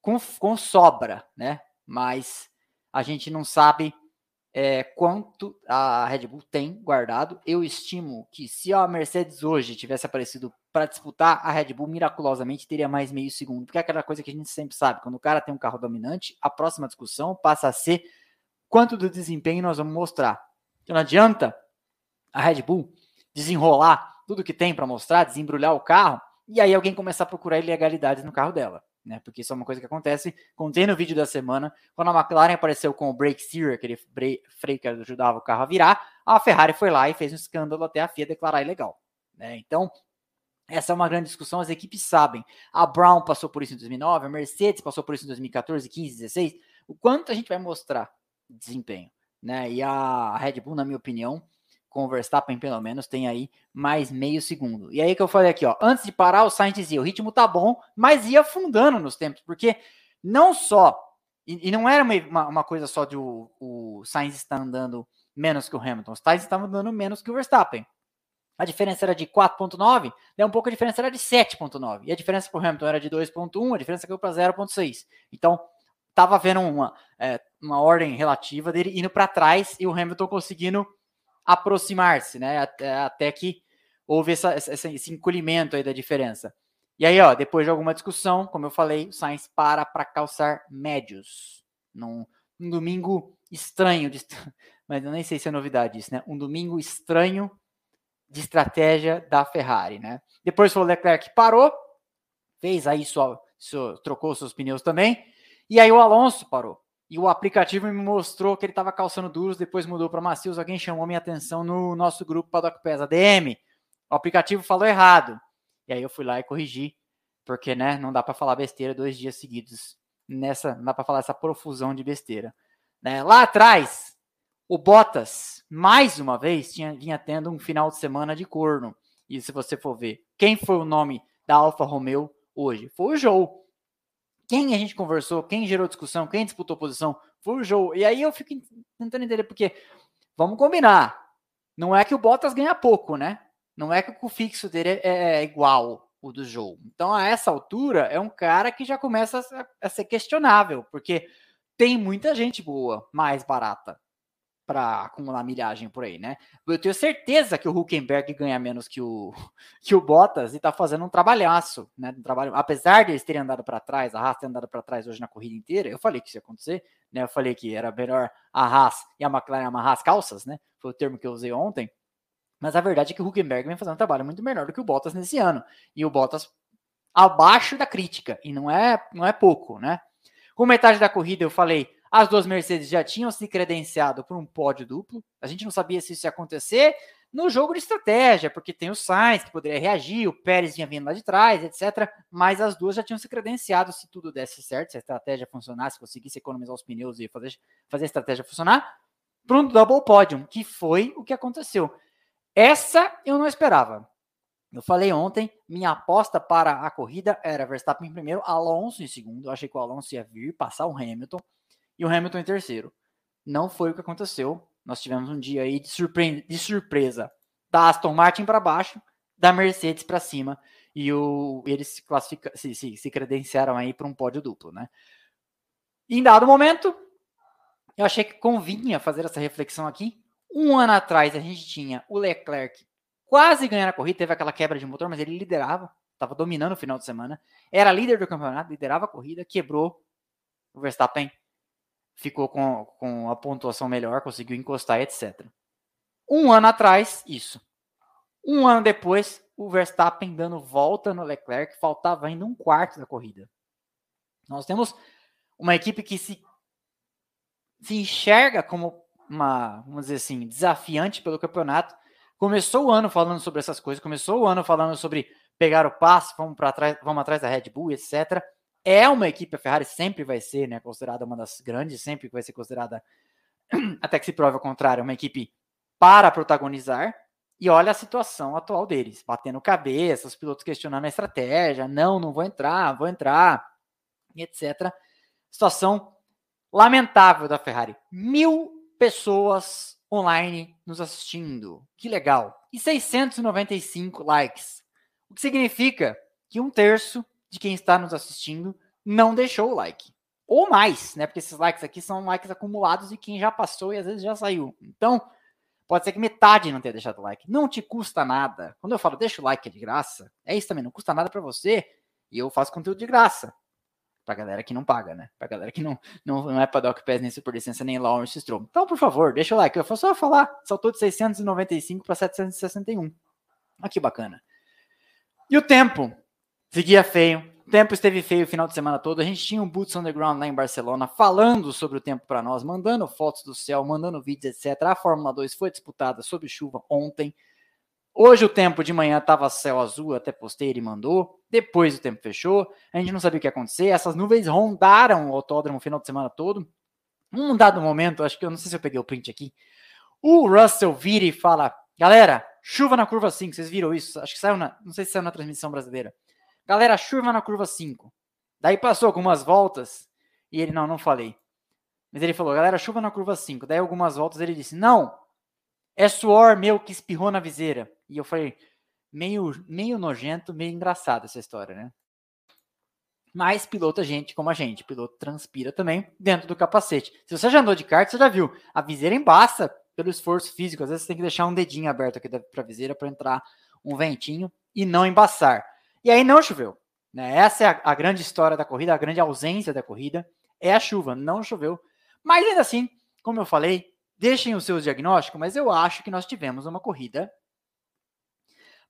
com, com sobra, né? Mas a gente não sabe é, quanto a Red Bull tem guardado. Eu estimo que se a Mercedes hoje tivesse aparecido para disputar, a Red Bull miraculosamente teria mais meio segundo, porque é aquela coisa que a gente sempre sabe, quando o cara tem um carro dominante, a próxima discussão passa a ser quanto do desempenho nós vamos mostrar. Então não adianta a Red Bull desenrolar tudo que tem para mostrar, desembrulhar o carro, e aí alguém começar a procurar ilegalidades no carro dela né? Porque isso é uma coisa que acontece. Contei no vídeo da semana, quando a McLaren apareceu com o brake steer, aquele freio que ajudava o carro a virar, a Ferrari foi lá e fez um escândalo até a FIA declarar ilegal. Né? Então, essa é uma grande discussão, as equipes sabem. A Brown passou por isso em 2009, a Mercedes passou por isso em 2014, 15, 16. O quanto a gente vai mostrar desempenho, né? E a Red Bull, na minha opinião, com o Verstappen, pelo menos, tem aí mais meio segundo. E aí que eu falei aqui, ó, antes de parar, o Sainz dizia, o ritmo tá bom, mas ia afundando nos tempos, porque não só, e, e não era uma, uma, coisa só de o, o Sainz estar andando menos que o Hamilton, o Sainz estava andando menos que o Verstappen. A diferença era de 4.9, daí um pouco a diferença era de 7.9. E a diferença para o Hamilton era de 2.1, a diferença caiu para 0.6. Então, estava vendo uma, é, uma ordem relativa dele indo para trás e o Hamilton conseguindo aproximar-se, né? Até, até que houve essa, essa, esse encolhimento aí da diferença. E aí, ó, depois de alguma discussão, como eu falei, o Sainz para para calçar médios. Num, num domingo estranho, de, mas eu nem sei se é novidade isso, né? Um domingo estranho de estratégia da Ferrari, né? Depois o Leclerc parou, fez aí só, só trocou seus pneus também, e aí o Alonso parou e o aplicativo me mostrou que ele estava calçando duros, depois mudou para macios. Alguém chamou minha atenção no nosso grupo Paddock Pesa ADM. O aplicativo falou errado. E aí eu fui lá e corrigi, porque né, não dá para falar besteira dois dias seguidos. Nessa, não dá para falar essa profusão de besteira. Né? Lá atrás, o Bottas, mais uma vez, tinha, vinha tendo um final de semana de corno. E se você for ver, quem foi o nome da Alfa Romeo hoje? Foi o Joe quem a gente conversou, quem gerou discussão, quem disputou posição, foi o Joe. E aí eu fico tentando entender, porque vamos combinar. Não é que o Bottas ganha pouco, né? Não é que o fixo dele é, é igual o do Joe. Então, a essa altura, é um cara que já começa a ser questionável, porque tem muita gente boa, mais barata para acumular milhagem por aí, né? Eu tenho certeza que o Huckenberg ganha menos que o, que o Bottas e tá fazendo um trabalhaço, né? Um trabalho, apesar de eles terem andado para trás, a Haas ter andado para trás hoje na corrida inteira, eu falei que isso ia acontecer, né? Eu falei que era melhor a Haas e a McLaren amarrar as calças, né? Foi o termo que eu usei ontem. Mas a verdade é que o Huckenberg vem fazendo um trabalho muito melhor do que o Bottas nesse ano. E o Bottas abaixo da crítica, e não é, não é pouco, né? Com metade da corrida eu falei, as duas Mercedes já tinham se credenciado para um pódio duplo. A gente não sabia se isso ia acontecer no jogo de estratégia, porque tem o Sainz que poderia reagir, o Pérez vinha vindo lá de trás, etc. Mas as duas já tinham se credenciado se tudo desse certo, se a estratégia funcionasse, se conseguisse economizar os pneus e fazer, fazer a estratégia funcionar, para um double podium, que foi o que aconteceu. Essa eu não esperava. Eu falei ontem, minha aposta para a corrida era Verstappen em primeiro, Alonso em segundo. Eu achei que o Alonso ia vir passar o Hamilton e o Hamilton em terceiro. Não foi o que aconteceu. Nós tivemos um dia aí de, surpre de surpresa da Aston Martin para baixo, da Mercedes para cima, e o, eles se, classifica, se, se, se credenciaram aí para um pódio duplo, né? em dado momento, eu achei que convinha fazer essa reflexão aqui. Um ano atrás a gente tinha o Leclerc quase ganhando a corrida, teve aquela quebra de motor, mas ele liderava, estava dominando o final de semana, era líder do campeonato, liderava a corrida, quebrou o Verstappen ficou com, com a pontuação melhor, conseguiu encostar, etc. Um ano atrás, isso. Um ano depois, o Verstappen dando volta no Leclerc, faltava ainda um quarto da corrida. Nós temos uma equipe que se, se enxerga como uma, vamos dizer assim, desafiante pelo campeonato. Começou o ano falando sobre essas coisas, começou o ano falando sobre pegar o passo, vamos para trás, vamos atrás da Red Bull, etc é uma equipe, a Ferrari sempre vai ser né, considerada uma das grandes, sempre vai ser considerada até que se prove ao contrário, uma equipe para protagonizar. E olha a situação atual deles, batendo cabeça, os pilotos questionando a estratégia, não, não vou entrar, vou entrar, etc. Situação lamentável da Ferrari. Mil pessoas online nos assistindo, que legal. E 695 likes, o que significa que um terço de quem está nos assistindo não deixou o like. Ou mais, né? Porque esses likes aqui são likes acumulados de quem já passou e às vezes já saiu. Então, pode ser que metade não tenha deixado o like. Não te custa nada. Quando eu falo deixa o like é de graça, é isso também, não custa nada para você. E eu faço conteúdo de graça. Pra galera que não paga, né? Pra galera que não, não, não é Paddock Pass, nem Super Licença, nem Lawrence Stroll. Então, por favor, deixa o like. Eu só falar. Saltou de 695 para 761. Olha que bacana. E o tempo? Seguia feio. O tempo esteve feio o final de semana todo. A gente tinha um Boots Underground lá em Barcelona falando sobre o tempo para nós, mandando fotos do céu, mandando vídeos, etc. A Fórmula 2 foi disputada sob chuva ontem. Hoje o tempo de manhã estava céu azul, até postei, ele mandou. Depois o tempo fechou. A gente não sabia o que ia acontecer. Essas nuvens rondaram o autódromo o final de semana todo. Um dado momento, acho que eu não sei se eu peguei o print aqui. O Russell vira e fala: Galera, chuva na curva 5. Vocês viram isso? Acho que saiu na. Não sei se saiu na transmissão brasileira. Galera, chuva na curva 5. Daí passou algumas voltas e ele, não, não falei. Mas ele falou, galera, chuva na curva 5. Daí algumas voltas ele disse, não, é suor meu que espirrou na viseira. E eu falei, meio, meio nojento, meio engraçado essa história, né? Mas piloto gente como a gente. Piloto transpira também dentro do capacete. Se você já andou de kart, você já viu. A viseira embaça pelo esforço físico. Às vezes você tem que deixar um dedinho aberto aqui para a viseira para entrar um ventinho e não embaçar. E aí não choveu. Né? Essa é a, a, grande história da corrida, a grande ausência da corrida é a chuva. Não choveu. Mas ainda assim, como eu falei, deixem os seus diagnósticos, mas eu acho que nós tivemos uma corrida.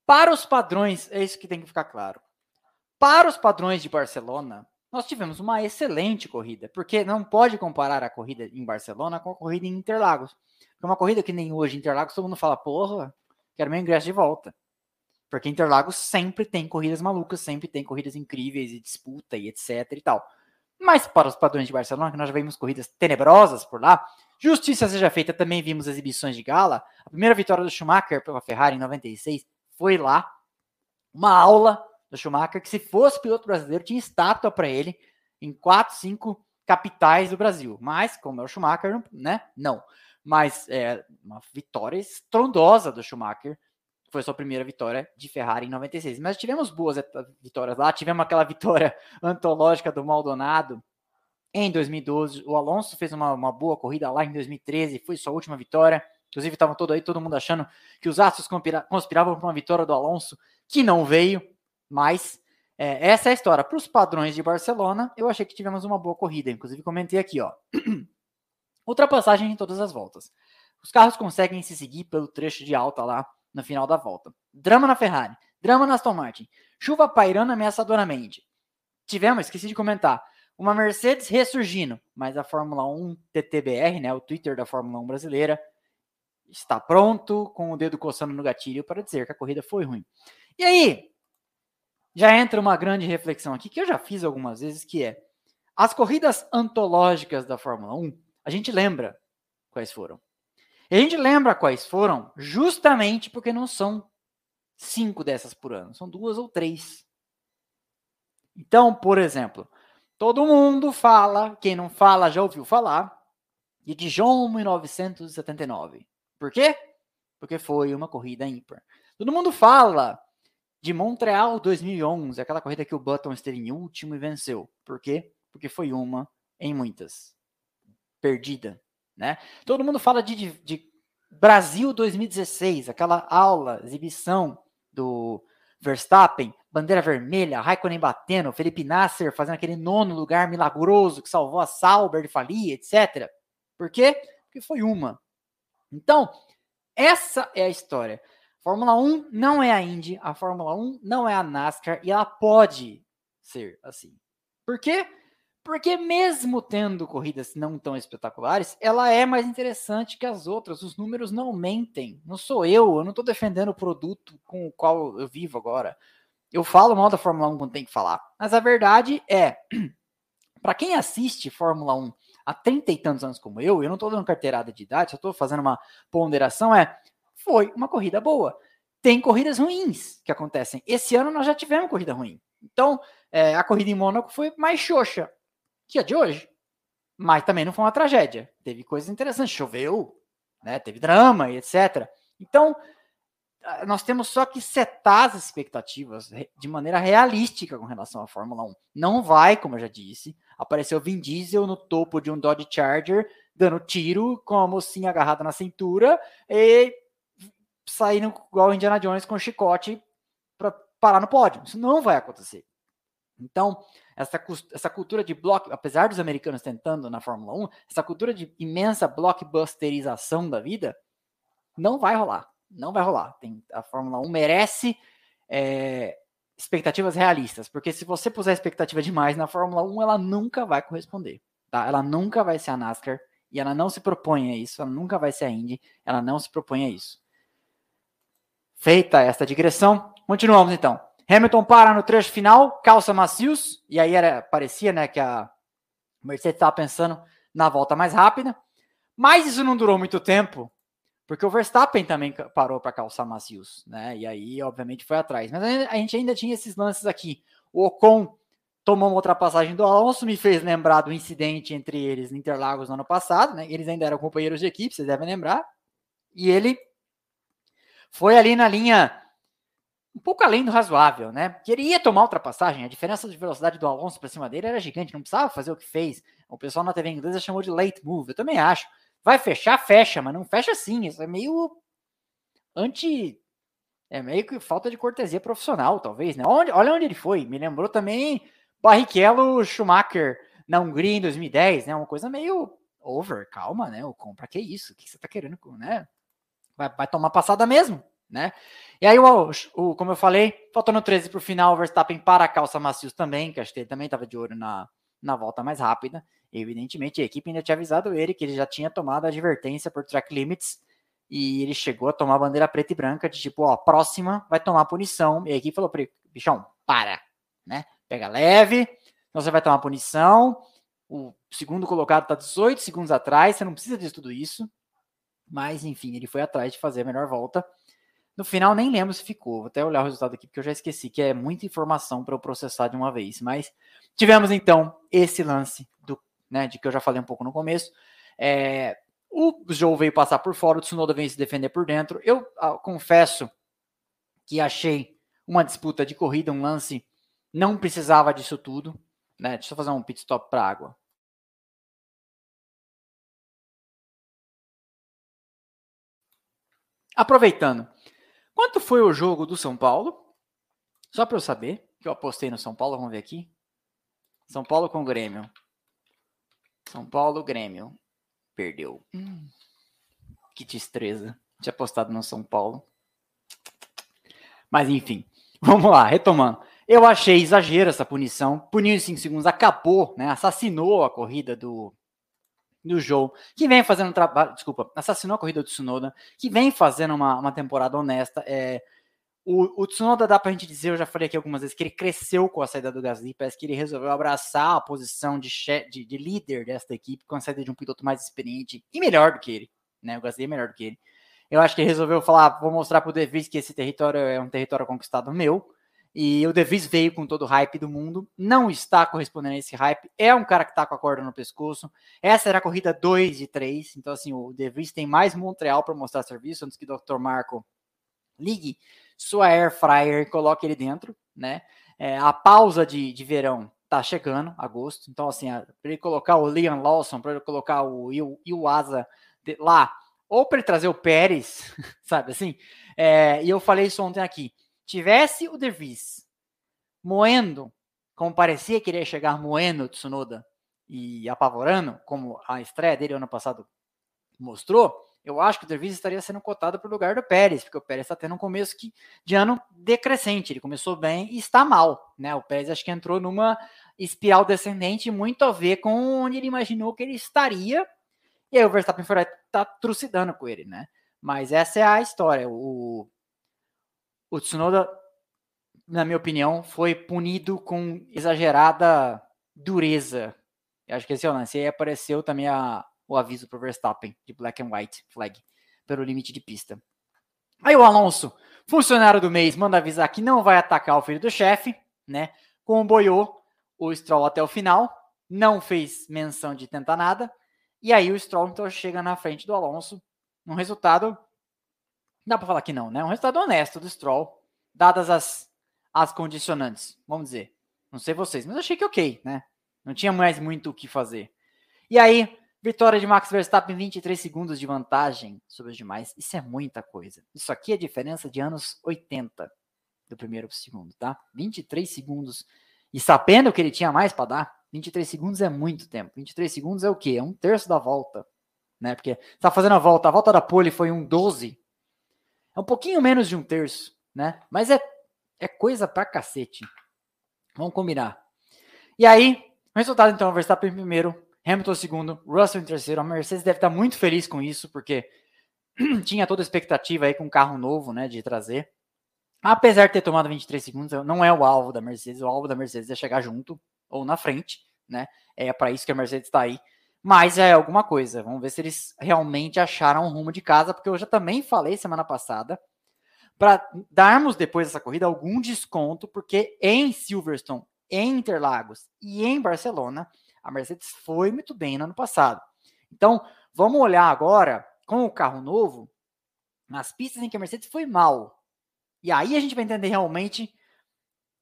Para os padrões, é isso que tem que ficar claro. Para os padrões de Barcelona, nós tivemos uma excelente corrida, porque não pode comparar a corrida em Barcelona com a corrida em Interlagos. É uma corrida que nem hoje Interlagos, todo mundo fala, porra, quero meu ingresso de volta. Porque Interlagos sempre tem corridas malucas, sempre tem corridas incríveis e disputa e etc e tal. Mas para os padrões de Barcelona, que nós já vimos corridas tenebrosas por lá, justiça seja feita, também vimos exibições de gala. A primeira vitória do Schumacher pela Ferrari em 96 foi lá. Uma aula do Schumacher, que se fosse piloto brasileiro, tinha estátua para ele em quatro, cinco capitais do Brasil. Mas, como é o Schumacher, né? Não. Mas é uma vitória estrondosa do Schumacher foi sua primeira vitória de Ferrari em 96. Mas tivemos boas vitórias lá, tivemos aquela vitória antológica do Maldonado em 2012. O Alonso fez uma, uma boa corrida lá em 2013, foi sua última vitória. Inclusive, estavam todo aí, todo mundo achando que os astros conspiravam para uma vitória do Alonso, que não veio, mas é, essa é a história. Para os padrões de Barcelona, eu achei que tivemos uma boa corrida. Inclusive, comentei aqui, ó. Ultrapassagem em todas as voltas. Os carros conseguem se seguir pelo trecho de alta lá no final da volta. Drama na Ferrari, drama na Aston Martin, chuva pairando ameaçadoramente. Tivemos, esqueci de comentar, uma Mercedes ressurgindo, mas a Fórmula 1 TTBR, né, o Twitter da Fórmula 1 brasileira, está pronto, com o dedo coçando no gatilho para dizer que a corrida foi ruim. E aí, já entra uma grande reflexão aqui, que eu já fiz algumas vezes, que é, as corridas antológicas da Fórmula 1, a gente lembra quais foram. E a gente lembra quais foram, justamente porque não são cinco dessas por ano, são duas ou três. Então, por exemplo, todo mundo fala, quem não fala já ouviu falar, de Dijon 1979. Por quê? Porque foi uma corrida ímpar. Todo mundo fala de Montreal 2011, aquela corrida que o Button esteve em último e venceu. Por quê? Porque foi uma em muitas. Perdida né? Todo mundo fala de, de, de Brasil 2016, aquela aula, exibição do Verstappen, bandeira vermelha, Raikkonen batendo, Felipe Nasser fazendo aquele nono lugar milagroso que salvou a Sauber de falir, etc. Por quê? Porque foi uma. Então, essa é a história. Fórmula 1 não é a Indy, a Fórmula 1 não é a NASCAR e ela pode ser assim. Por quê? Porque mesmo tendo corridas não tão espetaculares, ela é mais interessante que as outras. Os números não mentem. Não sou eu, eu não estou defendendo o produto com o qual eu vivo agora. Eu falo mal da Fórmula 1 quando tem que falar. Mas a verdade é, Para quem assiste Fórmula 1 há 30 e tantos anos como eu, eu não estou dando carteirada de idade, só estou fazendo uma ponderação, é, foi uma corrida boa. Tem corridas ruins que acontecem. Esse ano nós já tivemos corrida ruim. Então, é, a corrida em Mônaco foi mais xoxa que a de hoje. Mas também não foi uma tragédia. Teve coisas interessantes. Choveu, né? teve drama e etc. Então, nós temos só que setar as expectativas de maneira realística com relação à Fórmula 1. Não vai, como eu já disse, aparecer o Vin Diesel no topo de um Dodge Charger, dando tiro com a mocinha agarrada na cintura e saindo igual Indiana Jones com um chicote para parar no pódio. Isso não vai acontecer. Então, essa, essa cultura de block, apesar dos americanos tentando na Fórmula 1, essa cultura de imensa blockbusterização da vida não vai rolar não vai rolar. Tem, a Fórmula 1 merece é, expectativas realistas, porque se você puser expectativa demais na Fórmula 1, ela nunca vai corresponder. Tá? Ela nunca vai ser a NASCAR e ela não se propõe a isso, ela nunca vai ser a Indy, ela não se propõe a isso. Feita esta digressão, continuamos então. Hamilton para no trecho final, calça macios, e aí era, parecia né, que a Mercedes estava pensando na volta mais rápida, mas isso não durou muito tempo, porque o Verstappen também parou para calçar macios, né? E aí, obviamente, foi atrás. Mas a gente ainda tinha esses lances aqui. O Ocon tomou uma ultrapassagem do Alonso, me fez lembrar do incidente entre eles em Interlagos no ano passado, né? Eles ainda eram companheiros de equipe, vocês devem lembrar. E ele foi ali na linha um pouco além do razoável, né? Que ele ia tomar ultrapassagem, a diferença de velocidade do Alonso para cima dele era gigante, não precisava fazer o que fez. O pessoal na TV inglesa chamou de late move, eu também acho. Vai fechar, fecha, mas não fecha assim. Isso é meio anti. É meio que falta de cortesia profissional, talvez, né? Onde, olha onde ele foi. Me lembrou também Barrichello Schumacher na Hungria em 2010, né? Uma coisa meio over, calma, né? O compra que isso? O que você tá querendo, né? Vai, vai tomar passada mesmo, né? E aí, o, o, como eu falei, faltando 13 para o final, o Verstappen para a calça macios também, que acho que ele também estava de olho na, na volta mais rápida. Evidentemente, a equipe ainda tinha avisado ele que ele já tinha tomado a advertência por track limits e ele chegou a tomar a bandeira preta e branca de tipo, ó, próxima vai tomar punição. E a equipe falou para bichão, para, né? Pega leve, então você vai tomar punição. O segundo colocado está 18 segundos atrás, você não precisa de tudo isso. Mas, enfim, ele foi atrás de fazer a melhor volta. No final, nem lembro se ficou. Vou até olhar o resultado aqui, porque eu já esqueci, que é muita informação para eu processar de uma vez. Mas tivemos, então, esse lance do né, de que eu já falei um pouco no começo. É, o Joe veio passar por fora, o Tsunoda veio se defender por dentro. Eu ah, confesso que achei uma disputa de corrida, um lance, não precisava disso tudo. Né? Deixa eu fazer um pit stop para água. Aproveitando, quanto foi o jogo do São Paulo? Só para eu saber, que eu apostei no São Paulo, vamos ver aqui. São Paulo com Grêmio. São Paulo, Grêmio. Perdeu. Hum. Que destreza. Tinha apostado no São Paulo. Mas enfim, vamos lá, retomando. Eu achei exagero essa punição. Puniu em 5 segundos, acabou, né? Assassinou a corrida do, do Joe, que vem fazendo um trabalho. Desculpa, assassinou a corrida do Tsunoda, que vem fazendo uma, uma temporada honesta. É, o, o Tsunoda dá pra gente dizer, eu já falei aqui algumas vezes, que ele cresceu com a saída do Gasly, parece que ele resolveu abraçar a posição de, de, de líder desta equipe com a saída de um piloto mais experiente e melhor do que ele, né? O Gasly é melhor do que ele. Eu acho que ele resolveu falar, vou mostrar pro De que esse território é um território conquistado meu, e o De Vries veio com todo o hype do mundo, não está correspondendo a esse hype, é um cara que tá com a corda no pescoço. Essa era a corrida 2 de 3, então assim, o De Vries tem mais Montreal para mostrar serviço antes que o Dr. Marco ligue sua air fryer e coloque ele dentro, né? É, a pausa de, de verão tá chegando, agosto, então assim, para ele colocar o Liam Lawson, para ele colocar o Iwasa lá, ou para ele trazer o Pérez, sabe assim? É, e eu falei isso ontem aqui. Tivesse o De Vries moendo, como parecia que ele ia chegar moendo o Tsunoda e apavorando, como a estreia dele ano passado mostrou, eu acho que o Dervis estaria sendo cotado para o lugar do Pérez, porque o Pérez está tendo um começo que, de ano decrescente. Ele começou bem e está mal. Né? O Pérez acho que entrou numa espiral descendente muito a ver com onde ele imaginou que ele estaria. E aí o Verstappen foi tá trucidando com ele, né? Mas essa é a história. O, o Tsunoda, na minha opinião, foi punido com exagerada dureza Eu acho que esse é o lance. E aí apareceu também a, o aviso para Verstappen de black and white flag pelo limite de pista. Aí o Alonso, funcionário do mês, manda avisar que não vai atacar o filho do chefe, né? Comboiou o Stroll até o final, não fez menção de tentar nada. E aí o Stroll então chega na frente do Alonso, um resultado dá para falar que não, né? Um resultado honesto do Stroll, dadas as as condicionantes, vamos dizer. Não sei vocês, mas achei que ok, né? Não tinha mais muito o que fazer. E aí, vitória de Max Verstappen, 23 segundos de vantagem sobre os demais. Isso é muita coisa. Isso aqui é diferença de anos 80 do primeiro para o segundo, tá? 23 segundos. E sabendo que ele tinha mais para dar, 23 segundos é muito tempo. 23 segundos é o quê? É um terço da volta. Né? Porque tá fazendo a volta, a volta da pole foi um 12. É um pouquinho menos de um terço, né? Mas é é coisa pra cacete. Vamos combinar. E aí, resultado então, Verstappen em primeiro, Hamilton em segundo, Russell em terceiro. A Mercedes deve estar muito feliz com isso, porque tinha toda a expectativa aí com um carro novo, né, de trazer. Apesar de ter tomado 23 segundos, não é o alvo da Mercedes. O alvo da Mercedes é chegar junto ou na frente, né? É para isso que a Mercedes está aí. Mas é alguma coisa. Vamos ver se eles realmente acharam um rumo de casa, porque eu já também falei semana passada para darmos depois dessa corrida algum desconto, porque em Silverstone, em Interlagos e em Barcelona, a Mercedes foi muito bem no ano passado. Então, vamos olhar agora com o carro novo nas pistas em que a Mercedes foi mal. E aí a gente vai entender realmente,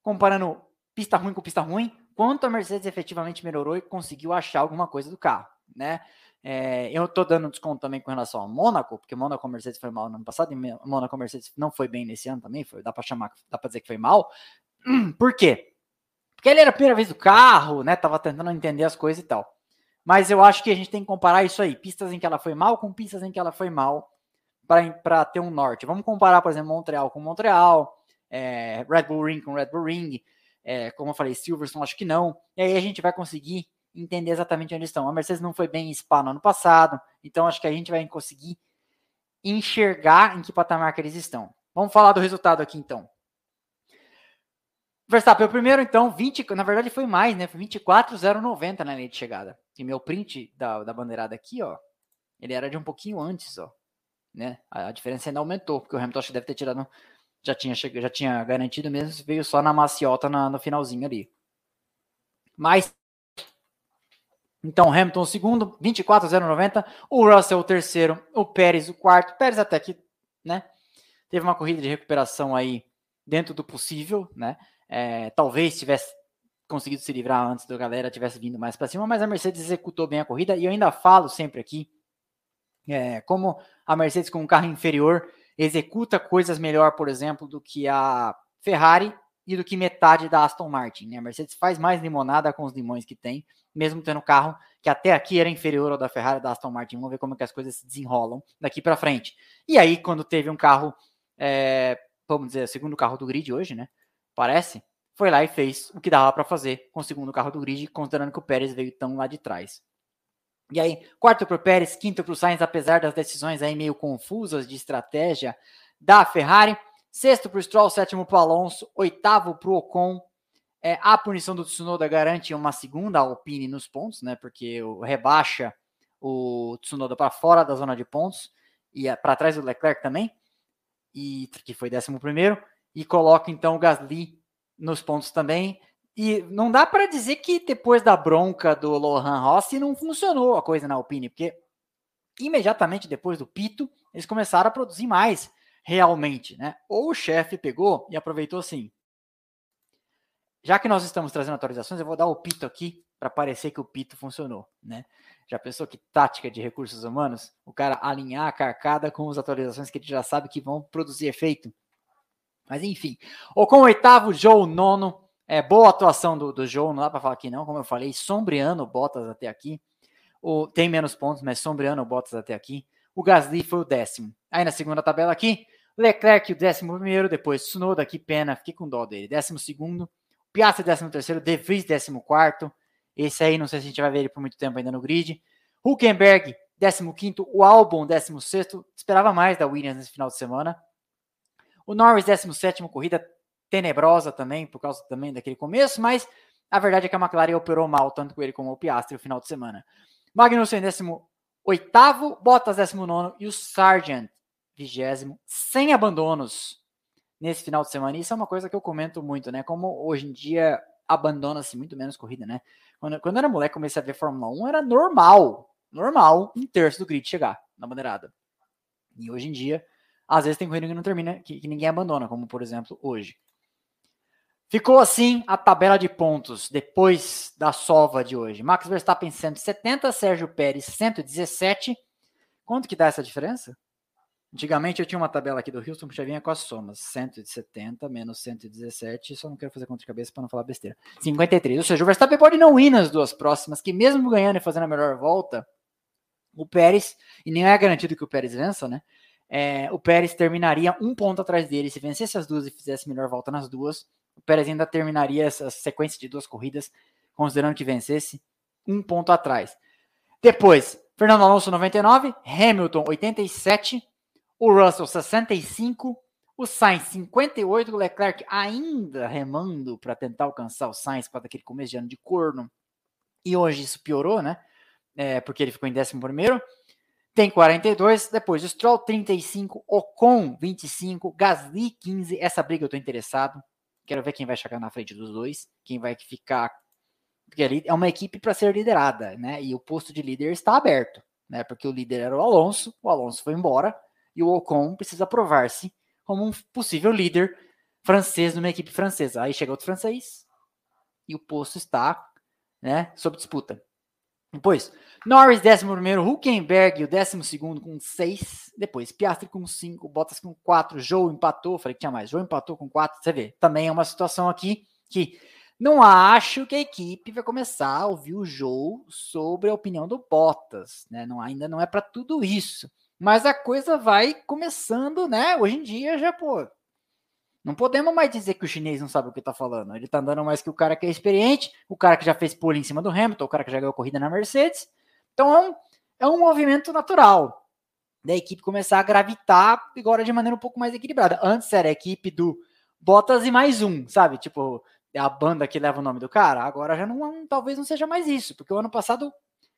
comparando pista ruim com pista ruim, quanto a Mercedes efetivamente melhorou e conseguiu achar alguma coisa do carro, né? É, eu estou dando desconto também com relação ao Mônaco, porque Mônaco Mercedes foi mal no ano passado e Mônaco Mercedes não foi bem nesse ano também, foi, dá para chamar, dá para dizer que foi mal. Por quê? Porque ele era a primeira vez do carro, né? Tava tentando entender as coisas e tal. Mas eu acho que a gente tem que comparar isso aí, pistas em que ela foi mal com pistas em que ela foi mal para ter um norte. Vamos comparar, por exemplo, Montreal com Montreal, é, Red Bull Ring com Red Bull Ring, é, como eu falei, Silverstone acho que não. E aí a gente vai conseguir entender exatamente onde estão. A Mercedes não foi bem em Spa no ano passado, então acho que a gente vai conseguir enxergar em que patamar que eles estão. Vamos falar do resultado aqui então. Verstappen, o primeiro então, 20, na verdade foi mais, né? Foi 24,090 na linha de chegada. E meu print da, da bandeirada aqui, ó, ele era de um pouquinho antes, ó. Né? A, a diferença ainda aumentou, porque o Hamilton acho que deve ter tirado, já tinha, já tinha garantido mesmo, veio só na maciota na, no finalzinho ali. Mas então, Hamilton segundo, 24,090. O Russell o terceiro. O Pérez o quarto. Pérez até que, né? Teve uma corrida de recuperação aí dentro do possível, né? É, talvez tivesse conseguido se livrar antes da galera tivesse vindo mais para cima, mas a Mercedes executou bem a corrida e eu ainda falo sempre aqui é, como a Mercedes com um carro inferior executa coisas melhor, por exemplo, do que a Ferrari e do que metade da Aston Martin. Né? A Mercedes faz mais limonada com os limões que tem, mesmo tendo carro que até aqui era inferior ao da Ferrari da Aston Martin. Vamos ver como é que as coisas se desenrolam daqui para frente. E aí, quando teve um carro, é, vamos dizer, segundo carro do grid hoje, né? Parece, foi lá e fez o que dava para fazer com o segundo carro do grid, considerando que o Pérez veio tão lá de trás. E aí, quarto para o Pérez, quinto para o Sainz, apesar das decisões aí meio confusas de estratégia da Ferrari. Sexto para o Stroll, sétimo para o Alonso, oitavo para o Ocon. É, a punição do Tsunoda garante uma segunda Alpine nos pontos, né? Porque o, rebaixa o Tsunoda para fora da zona de pontos e para trás do Leclerc também, e que foi décimo primeiro, e coloca então o Gasly nos pontos também. E não dá para dizer que depois da bronca do Lohan Rossi não funcionou a coisa na Alpine, porque imediatamente depois do pito eles começaram a produzir mais realmente, né? Ou o chefe pegou e aproveitou assim. Já que nós estamos trazendo atualizações, eu vou dar o pito aqui para parecer que o pito funcionou, né? Já pensou que tática de recursos humanos? O cara alinhar a carcada com as atualizações que ele já sabe que vão produzir efeito. Mas enfim, ou com o oitavo, Joe nono. É boa atuação do, do Joe, não dá para falar que não, como eu falei, sombreando Bottas até aqui. O, tem menos pontos, mas sombreando Bottas até aqui. O Gasly foi o décimo. Aí na segunda tabela aqui, Leclerc, o décimo primeiro, depois Tsunoda, que pena, fiquei com dó dele. Décimo segundo, Piastri, décimo terceiro, De Vries, décimo quarto. Esse aí, não sei se a gente vai ver ele por muito tempo ainda no grid. Huckenberg, décimo quinto. O Albon, décimo sexto. Esperava mais da Williams nesse final de semana. O Norris, décimo sétimo, corrida tenebrosa também, por causa também daquele começo, mas A verdade é que a McLaren operou mal, tanto com ele como o Piastri, no final de semana. Magnussen, 18, Bottas, 19 e o Sargent, 20, sem abandonos nesse final de semana. Isso é uma coisa que eu comento muito, né? Como hoje em dia abandona-se muito menos corrida, né? Quando, quando eu era moleque, comecei a ver Fórmula 1, era normal, normal, um terço do grid chegar na bandeirada. E hoje em dia, às vezes tem corrida que não termina, que, que ninguém abandona, como por exemplo hoje. Ficou assim a tabela de pontos depois da sova de hoje. Max Verstappen 170, Sérgio Pérez 117. Quanto que dá essa diferença? Antigamente eu tinha uma tabela aqui do Houston que já vinha com as somas. 170 menos 117. Só não quero fazer conta de cabeça para não falar besteira. 53. Ou seja, o Verstappen pode não ir nas duas próximas, que mesmo ganhando e fazendo a melhor volta, o Pérez, e nem é garantido que o Pérez vença, né? É, o Pérez terminaria um ponto atrás dele. Se vencesse as duas e fizesse melhor volta nas duas, o Pérez ainda terminaria essa sequência de duas corridas, considerando que vencesse, um ponto atrás. Depois, Fernando Alonso 99, Hamilton 87, o Russell 65, o Sainz 58, o Leclerc ainda remando para tentar alcançar o Sainz para aquele começo de ano de corno. E hoje isso piorou, né? É, porque ele ficou em 11 primeiro. Tem 42, depois o Stroll 35, Ocon 25, Gasly 15. Essa briga eu estou interessado. Quero ver quem vai chegar na frente dos dois, quem vai ficar. Porque ali é uma equipe para ser liderada, né? E o posto de líder está aberto, né? Porque o líder era o Alonso, o Alonso foi embora e o Ocon precisa provar-se como um possível líder francês numa equipe francesa. Aí chega outro francês e o posto está, né, sob disputa. Depois, Norris, 11, Huckenberg, o 12 com 6. Depois, Piastri com 5, Bottas com 4, Joe empatou. Falei que tinha mais. Joe empatou com 4. Você vê, também é uma situação aqui que não acho que a equipe vai começar a ouvir o Joe sobre a opinião do Bottas. Né? Não, ainda não é para tudo isso. Mas a coisa vai começando, né? Hoje em dia já, pô, não podemos mais dizer que o chinês não sabe o que está falando. Ele está andando mais que o cara que é experiente, o cara que já fez pole em cima do Hamilton, o cara que já ganhou corrida na Mercedes. Então é um, é um movimento natural da equipe começar a gravitar agora de maneira um pouco mais equilibrada. Antes era a equipe do Bottas e mais um, sabe? Tipo, é a banda que leva o nome do cara. Agora já não, talvez não seja mais isso, porque o ano passado,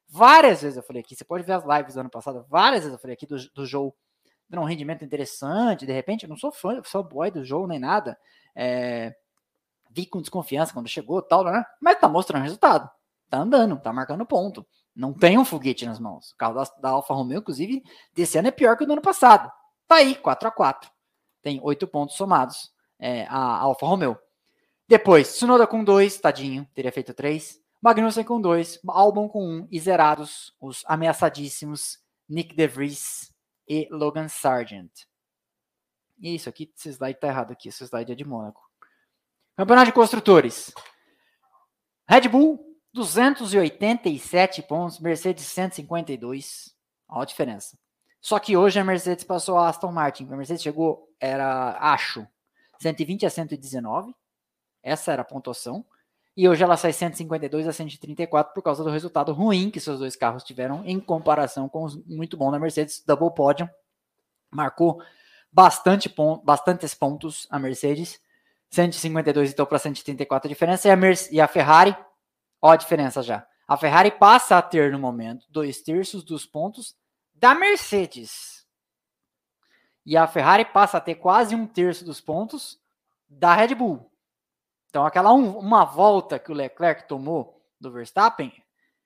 várias vezes eu falei aqui, você pode ver as lives do ano passado, várias vezes eu falei aqui do, do Joe dando um rendimento interessante, de repente, eu não sou fã, sou boy do jogo nem nada. É, vi com desconfiança quando chegou tal, né? Mas tá mostrando resultado. Tá andando, tá marcando ponto. Não tem um foguete nas mãos. O carro da, da Alfa Romeo, inclusive, desse ano é pior que o do ano passado. Tá aí, 4 a 4 Tem oito pontos somados é, a Alfa Romeo. Depois, Tsunoda com dois, tadinho, teria feito três. Magnussen com dois, Albon com um e zerados os ameaçadíssimos Nick DeVries e Logan Sargent. E isso aqui, esse slide tá errado aqui, esse slide é de Mônaco. Campeonato de Construtores. Red Bull, 287 pontos, Mercedes 152. Olha a diferença. Só que hoje a Mercedes passou a Aston Martin. A Mercedes chegou, era, acho, 120 a 119. Essa era a pontuação. E hoje ela sai 152 a 134 por causa do resultado ruim que seus dois carros tiveram em comparação com os muito bom da Mercedes. Double podium. Marcou bastante pon bastantes pontos a Mercedes. 152 então para 134 a diferença. E a, Merce e a Ferrari, ó a diferença já. A Ferrari passa a ter no momento dois terços dos pontos da Mercedes. E a Ferrari passa a ter quase um terço dos pontos da Red Bull. Então, aquela um, uma volta que o Leclerc tomou do Verstappen,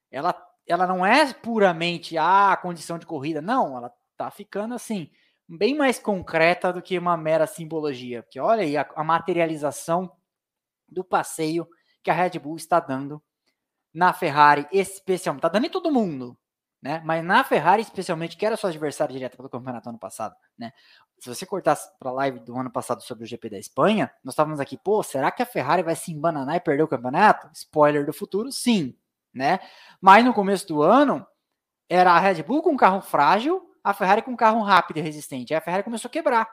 ela, ela não é puramente ah, a condição de corrida, não, ela tá ficando assim, bem mais concreta do que uma mera simbologia. Porque olha aí a, a materialização do passeio que a Red Bull está dando na Ferrari, especialmente. Está dando em todo mundo, né? Mas na Ferrari, especialmente, que era sua adversária direta do campeonato ano passado, né? Se você cortasse para a live do ano passado sobre o GP da Espanha, nós estávamos aqui, pô, será que a Ferrari vai se embananar e perder o campeonato? Spoiler do futuro, sim, né? Mas no começo do ano, era a Red Bull com um carro frágil, a Ferrari com um carro rápido e resistente. Aí a Ferrari começou a quebrar.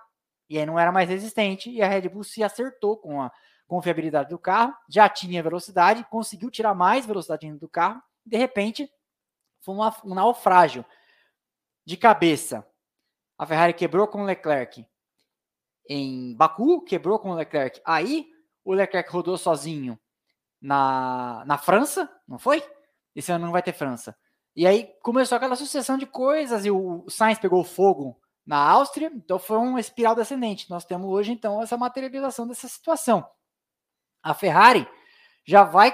E aí não era mais resistente, e a Red Bull se acertou com a confiabilidade do carro, já tinha velocidade, conseguiu tirar mais velocidade do carro, de repente foi uma, um naufrágio de cabeça. A Ferrari quebrou com o Leclerc em Baku, quebrou com o Leclerc. Aí o Leclerc rodou sozinho na, na França, não foi? Esse ano não vai ter França. E aí começou aquela sucessão de coisas e o Sainz pegou fogo na Áustria, então foi uma espiral descendente. Nós temos hoje, então, essa materialização dessa situação. A Ferrari já vai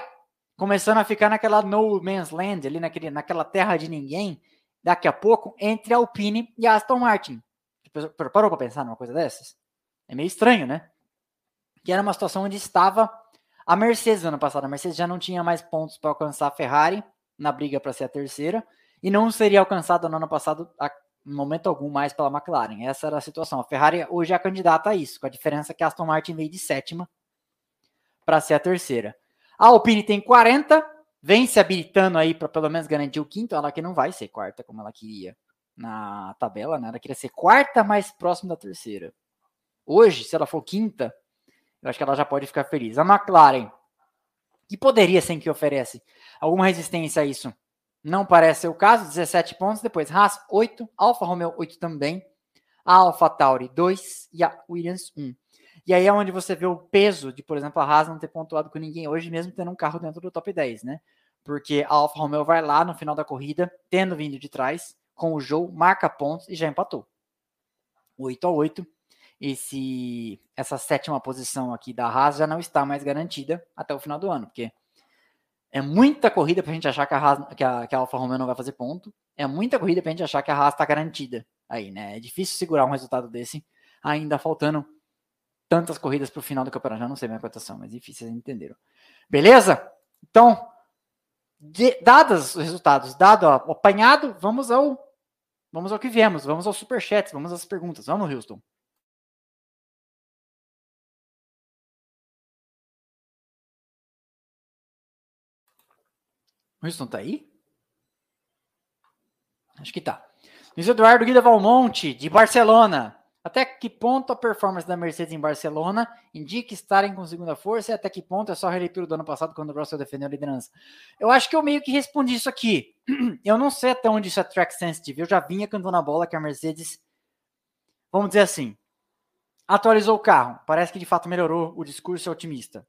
começando a ficar naquela no man's land, ali naquele, naquela terra de ninguém, daqui a pouco, entre a Alpine e a Aston Martin. Parou para pensar numa coisa dessas? É meio estranho, né? Que era uma situação onde estava a Mercedes no ano passado. A Mercedes já não tinha mais pontos para alcançar a Ferrari na briga para ser a terceira e não seria alcançada no ano passado em momento algum mais pela McLaren. Essa era a situação. A Ferrari hoje é a candidata a isso, com a diferença que a Aston Martin veio de sétima para ser a terceira. A Alpine tem 40, vem se habilitando aí para pelo menos garantir o quinto, ela que não vai ser quarta como ela queria na tabela, né? Ela queria ser quarta mais próximo da terceira. Hoje, se ela for quinta, eu acho que ela já pode ficar feliz. A McLaren, que poderia ser que oferece alguma resistência a isso, não parece ser o caso, 17 pontos. Depois, Haas, 8. Alfa Romeo, 8 também. A Alfa Tauri, 2. E a Williams, 1. E aí é onde você vê o peso de, por exemplo, a Haas não ter pontuado com ninguém hoje, mesmo tendo um carro dentro do top 10, né? Porque a Alfa Romeo vai lá no final da corrida, tendo vindo de trás, com o Joe, marca pontos e já empatou. 8 a 8. Esse, essa sétima posição aqui da Haas já não está mais garantida até o final do ano, porque é muita corrida para a gente achar que a, Haas, que, a, que a Alfa Romeo não vai fazer ponto. É muita corrida para a gente achar que a Haas está garantida aí, né? É difícil segurar um resultado desse, ainda faltando tantas corridas para o final do campeonato. Já não sei minha cotação, mas enfim, vocês entenderam. Beleza? Então, de, dados os resultados, dado o apanhado, vamos ao vamos ao que viemos, vamos aos superchats, vamos às perguntas. Vamos, Houston. Wilson tá aí? Acho que tá. Luiz Eduardo Guida Valmonte, de Barcelona. Até que ponto a performance da Mercedes em Barcelona indica estarem com segunda força e até que ponto é só a releitura do ano passado quando o Russell defendeu a liderança? Eu acho que eu meio que respondi isso aqui. Eu não sei até onde isso é track sensitive. Eu já vinha cantando a bola que a Mercedes, vamos dizer assim, atualizou o carro. Parece que de fato melhorou. O discurso é otimista.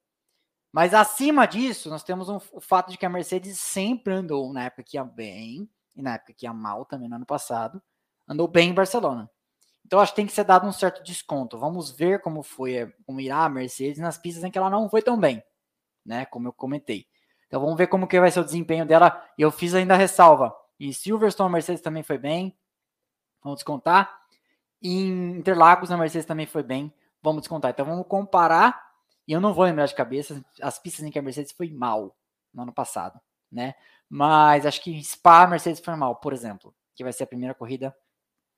Mas acima disso, nós temos um, o fato de que a Mercedes sempre andou, na época que ia bem, e na época que ia mal também no ano passado, andou bem em Barcelona. Então acho que tem que ser dado um certo desconto. Vamos ver como foi, como irá a Mercedes nas pistas em que ela não foi tão bem, né? Como eu comentei. Então vamos ver como que vai ser o desempenho dela. E eu fiz ainda a ressalva. Em Silverstone a Mercedes também foi bem. Vamos descontar. Em Interlagos a Mercedes também foi bem. Vamos descontar. Então vamos comparar e eu não vou lembrar de cabeça as pistas em que a Mercedes foi mal no ano passado, né? Mas acho que Spa a Mercedes foi mal, por exemplo, que vai ser a primeira corrida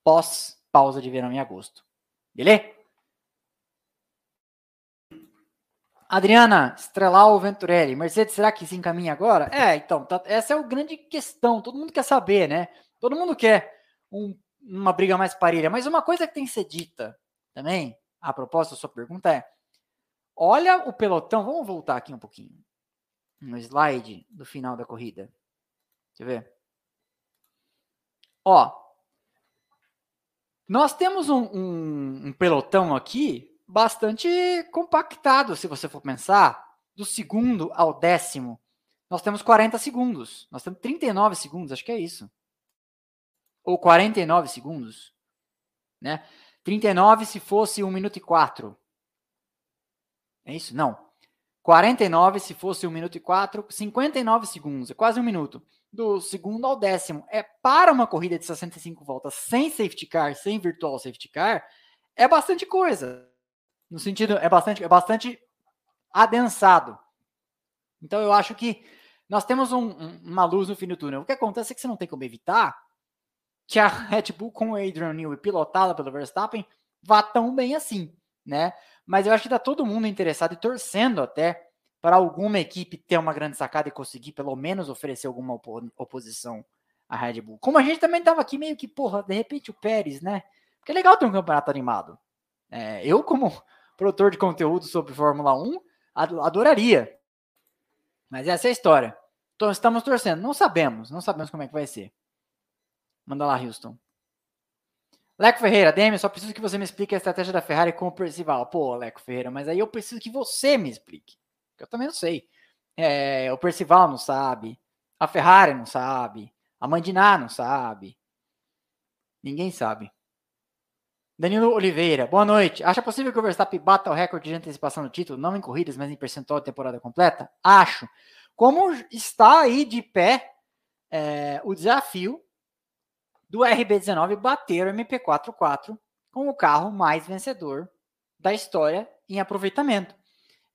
pós pausa de verão em agosto. Beleza? Adriana, Strelau Venturelli, Mercedes, será que se encaminha agora? É, então, tá, essa é a grande questão. Todo mundo quer saber, né? Todo mundo quer um, uma briga mais parelha. Mas uma coisa que tem que ser dita também, a propósito da sua pergunta, é Olha o pelotão. Vamos voltar aqui um pouquinho. No slide do final da corrida. Deixa eu ver. Ó. Nós temos um, um, um pelotão aqui bastante compactado, se você for pensar. Do segundo ao décimo, nós temos 40 segundos. Nós temos 39 segundos, acho que é isso. Ou 49 segundos. Né? 39 se fosse 1 minuto e 4. É isso? Não. 49 se fosse 1 minuto e 4, 59 segundos, é quase um minuto. Do segundo ao décimo. É para uma corrida de 65 voltas sem safety car, sem virtual safety car, é bastante coisa. No sentido, é bastante, é bastante adensado. Então eu acho que nós temos um, um, uma luz no fim do túnel. O que acontece é que você não tem como evitar que a Red Bull com o Adrian Newey pilotada pelo Verstappen vá tão bem assim, né? mas eu acho que está todo mundo interessado e torcendo até para alguma equipe ter uma grande sacada e conseguir pelo menos oferecer alguma oposição à Red Bull. Como a gente também estava aqui meio que, porra, de repente o Pérez, né? Porque é legal ter um campeonato animado. É, eu, como produtor de conteúdo sobre Fórmula 1, adoraria. Mas essa é a história. Então estamos torcendo. Não sabemos, não sabemos como é que vai ser. Manda lá, Houston. Leco Ferreira, Demi, só preciso que você me explique a estratégia da Ferrari com o Percival. Pô, Leco Ferreira, mas aí eu preciso que você me explique. Eu também não sei. É, o Percival não sabe. A Ferrari não sabe. A Mandiná não sabe. Ninguém sabe. Danilo Oliveira, boa noite. Acha possível que o Verstappen bata o recorde de antecipação do título, não em corridas, mas em percentual de temporada completa? Acho. Como está aí de pé é, o desafio do RB19 bater o MP44 com o carro mais vencedor da história em aproveitamento.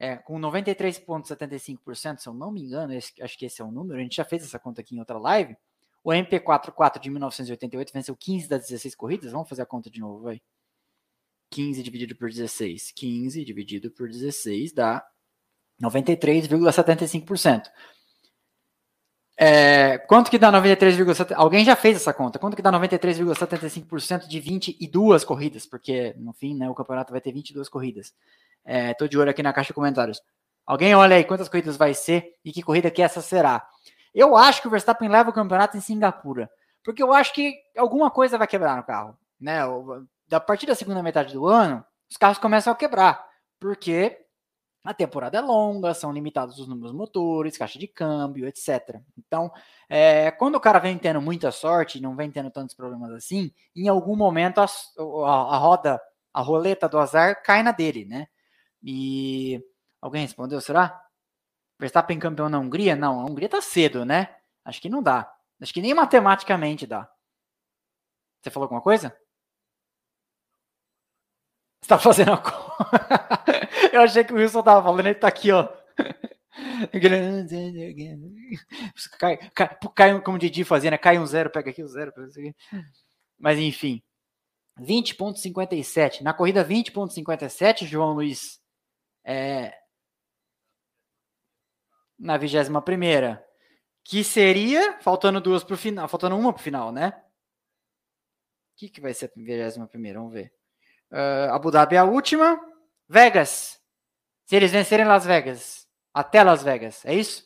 É, com 93,75%, se eu não me engano, acho que esse é o número, a gente já fez essa conta aqui em outra live. O MP44 de 1988 venceu 15 das 16 corridas. Vamos fazer a conta de novo, vai. 15 dividido por 16. 15 dividido por 16 dá 93,75%. É, quanto que dá 93,75%? Alguém já fez essa conta. Quanto que dá 93,75% de 22 corridas? Porque, no fim, né, o campeonato vai ter 22 corridas. É, tô de olho aqui na caixa de comentários. Alguém olha aí quantas corridas vai ser e que corrida que essa será. Eu acho que o Verstappen leva o campeonato em Singapura. Porque eu acho que alguma coisa vai quebrar no carro. Né? A partir da segunda metade do ano, os carros começam a quebrar. Porque a temporada é longa, são limitados os números motores, caixa de câmbio, etc. Então, é, quando o cara vem tendo muita sorte, não vem tendo tantos problemas assim, em algum momento a, a, a roda, a roleta do azar cai na dele, né? E alguém respondeu, será? Verstappen campeão na Hungria? Não, a Hungria tá cedo, né? Acho que não dá. Acho que nem matematicamente dá. Você falou alguma coisa? Você tá fazendo a Eu achei que o Wilson tava falando, ele tá aqui, ó. cai, cai, cai, como o Didi fazia, né? Cai um zero, pega aqui o um zero. Mas enfim. 20.57. Na corrida 20.57, João Luiz é, na 21 primeira, que seria, faltando duas para o final, faltando uma para o final, né? O que, que vai ser a 21 primeira? Vamos ver. Uh, Abu Dhabi é a última. Vegas. Se eles vencerem Las Vegas, até Las Vegas, é isso?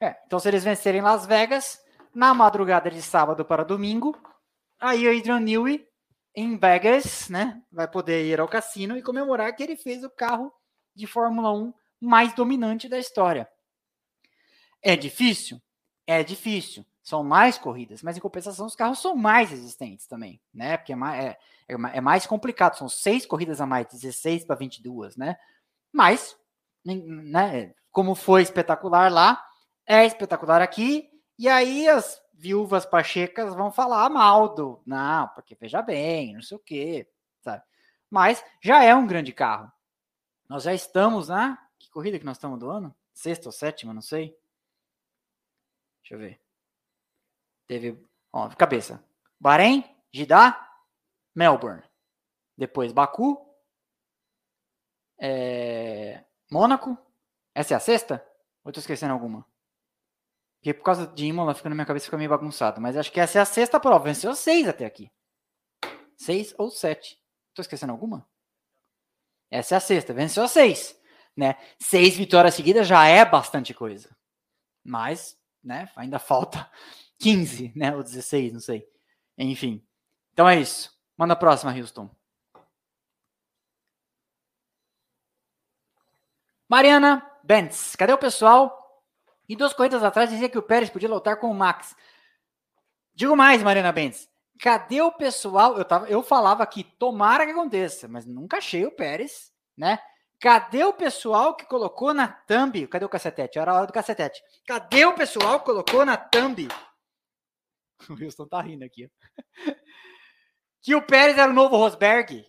É, então se eles vencerem Las Vegas, na madrugada de sábado para domingo, aí o Adrian Newey em Vegas, né, vai poder ir ao cassino e comemorar que ele fez o carro de Fórmula 1 mais dominante da história. É difícil? É difícil. São mais corridas, mas em compensação os carros são mais resistentes também, né? Porque é mais, é, é, é mais complicado. São seis corridas a mais, 16 para 22, né? Mas, né, como foi espetacular lá, é espetacular aqui. E aí as viúvas pachecas vão falar mal do. Não, porque veja bem, não sei o quê, sabe? Mas já é um grande carro. Nós já estamos na. Que corrida que nós estamos do ano? Sexta ou sétima, não sei. Deixa eu ver. Teve. Ó, cabeça. Bahrein, Jeddah, Melbourne. Depois Baku. É, Mônaco. Essa é a sexta? Ou estou esquecendo alguma? Porque por causa de Imola fica na minha cabeça fica meio bagunçado. Mas acho que essa é a sexta prova. Venceu seis até aqui. Seis ou sete. Estou esquecendo alguma? Essa é a sexta, venceu a seis. Né? Seis vitórias seguidas já é bastante coisa. Mas, né, ainda falta 15, né, ou 16, não sei. Enfim. Então é isso. Manda a próxima, Houston. Mariana Bentz, cadê o pessoal? E duas corridas atrás dizia que o Pérez podia lutar com o Max. Digo mais, Mariana Bentz. Cadê o pessoal? Eu, tava, eu falava que tomara que aconteça, mas nunca achei o Pérez, né? Cadê o pessoal que colocou na thumb? Cadê o cacetete? Era a hora do cacetete. Cadê o pessoal que colocou na thumb? O Wilson tá rindo aqui. Que o Pérez era o novo Rosberg.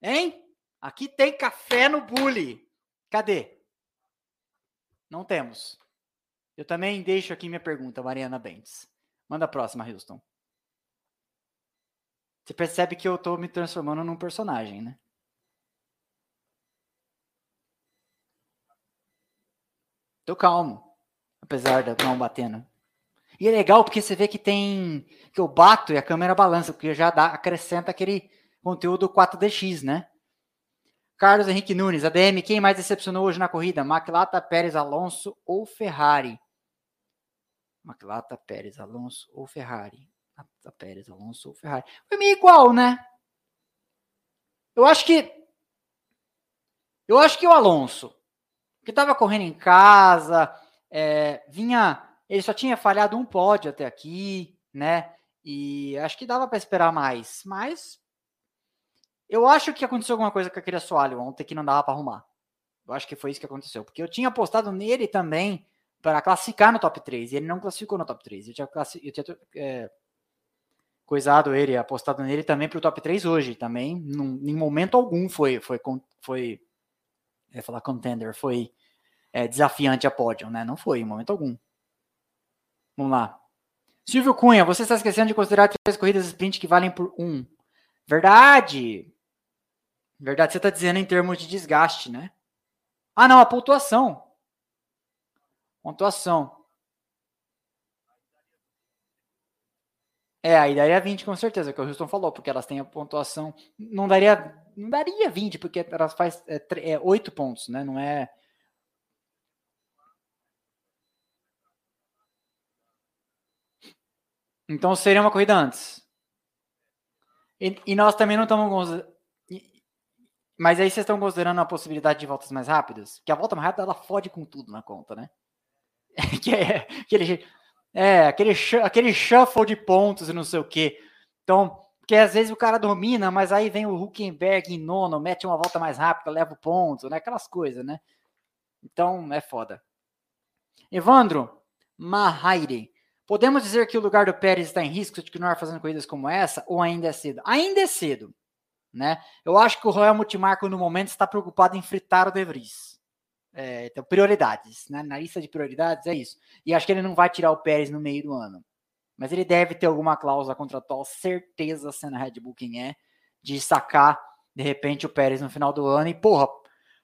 Hein? Aqui tem café no bully. Cadê? Não temos. Eu também deixo aqui minha pergunta, Mariana Bentes. Manda a próxima, Houston. Você percebe que eu tô me transformando num personagem, né? Tô calmo, apesar da mão batendo. E é legal porque você vê que tem que eu bato e a câmera balança, porque já dá acrescenta aquele conteúdo 4DX, né? Carlos Henrique Nunes, ADM, quem mais decepcionou hoje na corrida? Maclata, Pérez, Alonso ou Ferrari? Maclata, Pérez, Alonso ou Ferrari? A Pérez, Alonso ou Ferrari. Foi meio igual, né? Eu acho que. Eu acho que o Alonso. que estava correndo em casa, é, vinha, ele só tinha falhado um pódio até aqui, né? E acho que dava para esperar mais, mas eu acho que aconteceu alguma coisa com aquele assoalho ontem que não dava para arrumar. Eu acho que foi isso que aconteceu, porque eu tinha apostado nele também para classificar no top 3, e ele não classificou no top 3. Eu tinha, eu tinha é, coisado ele, apostado nele também para o top 3 hoje, também, num, em momento algum foi, foi, foi, falar contender, foi é, desafiante a pódio, né? Não foi, em momento algum. Vamos lá. Silvio Cunha, você está esquecendo de considerar três corridas sprint que valem por um. Verdade. Verdade, você está dizendo em termos de desgaste, né? Ah, não, a pontuação. Pontuação. É, aí daria 20 com certeza, que o Houston falou, porque elas têm a pontuação. Não daria, não daria 20, porque elas faz é, é 8 pontos, né? Não é. Então seria uma corrida antes. E, e nós também não estamos. Mas aí vocês estão considerando a possibilidade de voltas mais rápidas? Que a volta mais rápida ela fode com tudo na conta, né? que é é, aquele, aquele shuffle de pontos e não sei o quê. Então, porque às vezes o cara domina, mas aí vem o Huckenberg em nono, mete uma volta mais rápida, leva o ponto, né? Aquelas coisas, né? Então, é foda. Evandro Mahaire. Podemos dizer que o lugar do Pérez está em risco de continuar fazendo corridas como essa ou ainda é cedo? Ainda é cedo. Né? Eu acho que o Royal Multimarco no momento está preocupado em fritar o De Vries. É, então, prioridades. Né? Na lista de prioridades é isso. E acho que ele não vai tirar o Pérez no meio do ano. Mas ele deve ter alguma cláusula contratual, certeza, sendo a Red Bull quem é, de sacar, de repente, o Pérez no final do ano. E, porra,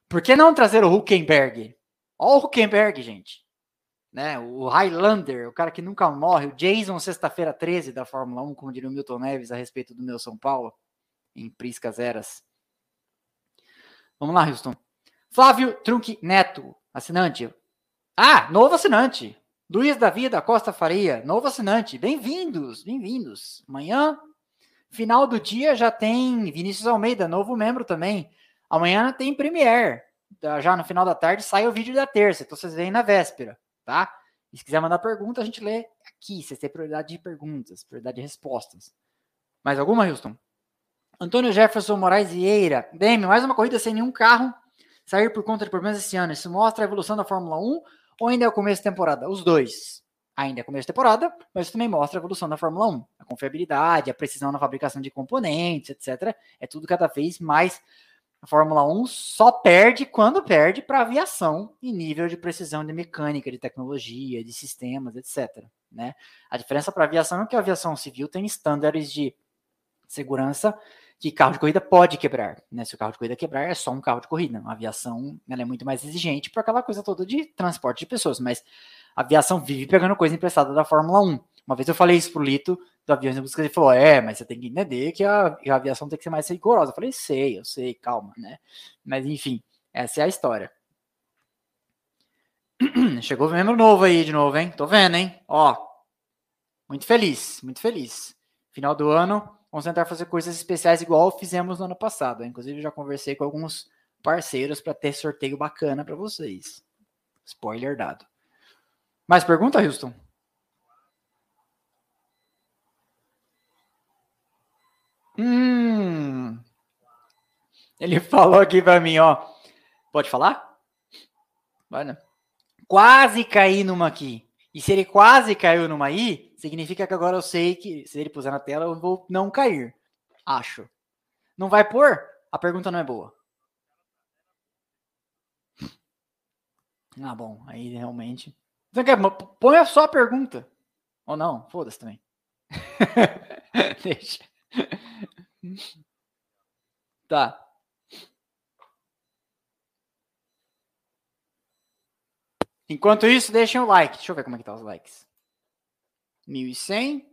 por que não trazer o Huckenberg? Olha o Huckenberg, gente né? O Highlander, o cara que nunca morre, o Jason sexta-feira 13 da Fórmula 1, como diria o Milton Neves a respeito do meu São Paulo, em Priscas Eras. Vamos lá, Houston. Flávio Trunque Neto, assinante. Ah, novo assinante. Luiz Davi da Costa Faria, novo assinante. Bem-vindos, bem-vindos. Amanhã, final do dia, já tem Vinícius Almeida, novo membro também. Amanhã tem Premiere. Já no final da tarde sai o vídeo da terça, então vocês veem na véspera tá? E se quiser mandar pergunta, a gente lê aqui. Vocês têm prioridade de perguntas, prioridade de respostas. Mais alguma, Houston? Antônio Jefferson Moraes Vieira. DM, mais uma corrida sem nenhum carro sair por conta de problemas esse ano. Isso mostra a evolução da Fórmula 1 ou ainda é o começo da temporada? Os dois. Ainda é começo da temporada, mas também mostra a evolução da Fórmula 1. A confiabilidade, a precisão na fabricação de componentes, etc. É tudo cada vez mais a Fórmula 1 só perde quando perde para aviação em nível de precisão de mecânica, de tecnologia, de sistemas, etc. Né? A diferença para a aviação é que a aviação civil tem estándares de segurança que carro de corrida pode quebrar. Né? Se o carro de corrida quebrar, é só um carro de corrida. A aviação ela é muito mais exigente para aquela coisa toda de transporte de pessoas, mas a aviação vive pegando coisa emprestada da Fórmula 1. Uma vez eu falei isso pro Lito, do Aviões em Busca, ele falou, é, mas você tem que entender que a, a aviação tem que ser mais rigorosa. Eu falei, sei, eu sei, calma, né? Mas, enfim, essa é a história. Chegou um membro novo aí de novo, hein? Tô vendo, hein? Ó, muito feliz, muito feliz. Final do ano, vamos tentar fazer coisas especiais igual fizemos no ano passado. Inclusive, já conversei com alguns parceiros para ter sorteio bacana para vocês. Spoiler dado. Mais pergunta, Houston? Hum. Ele falou aqui para mim, ó. Pode falar? Vai, né? Quase caí numa aqui. E se ele quase caiu numa aí, significa que agora eu sei que se ele puser na tela, eu vou não cair. Acho. Não vai pôr? A pergunta não é boa. Ah, bom. Aí realmente. Você quer, põe só a pergunta. Ou não? Foda-se também. Deixa. Tá. Enquanto isso, deixem o like. Deixa eu ver como é que tá os likes. 1.100.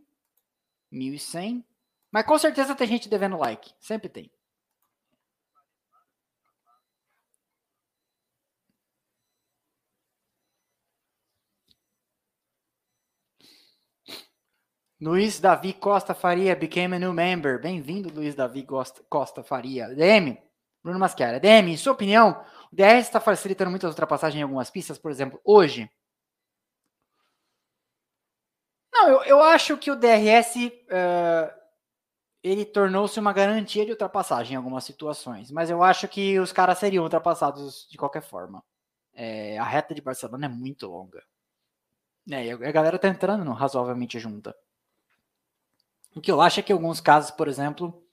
1.100. Mas com certeza tem gente devendo like. Sempre tem. Luiz Davi Costa Faria became a new member. Bem-vindo, Luiz Davi Costa, Faria. DM, Bruno Maschiara. DM, sua opinião, o DRS está facilitando muitas ultrapassagens em algumas pistas, por exemplo, hoje? Não, eu, eu acho que o DRS uh, ele tornou-se uma garantia de ultrapassagem em algumas situações, mas eu acho que os caras seriam ultrapassados de qualquer forma. É, a reta de Barcelona é muito longa. É, e a galera tá entrando razoavelmente junta. O que eu acho é que em alguns casos, por exemplo,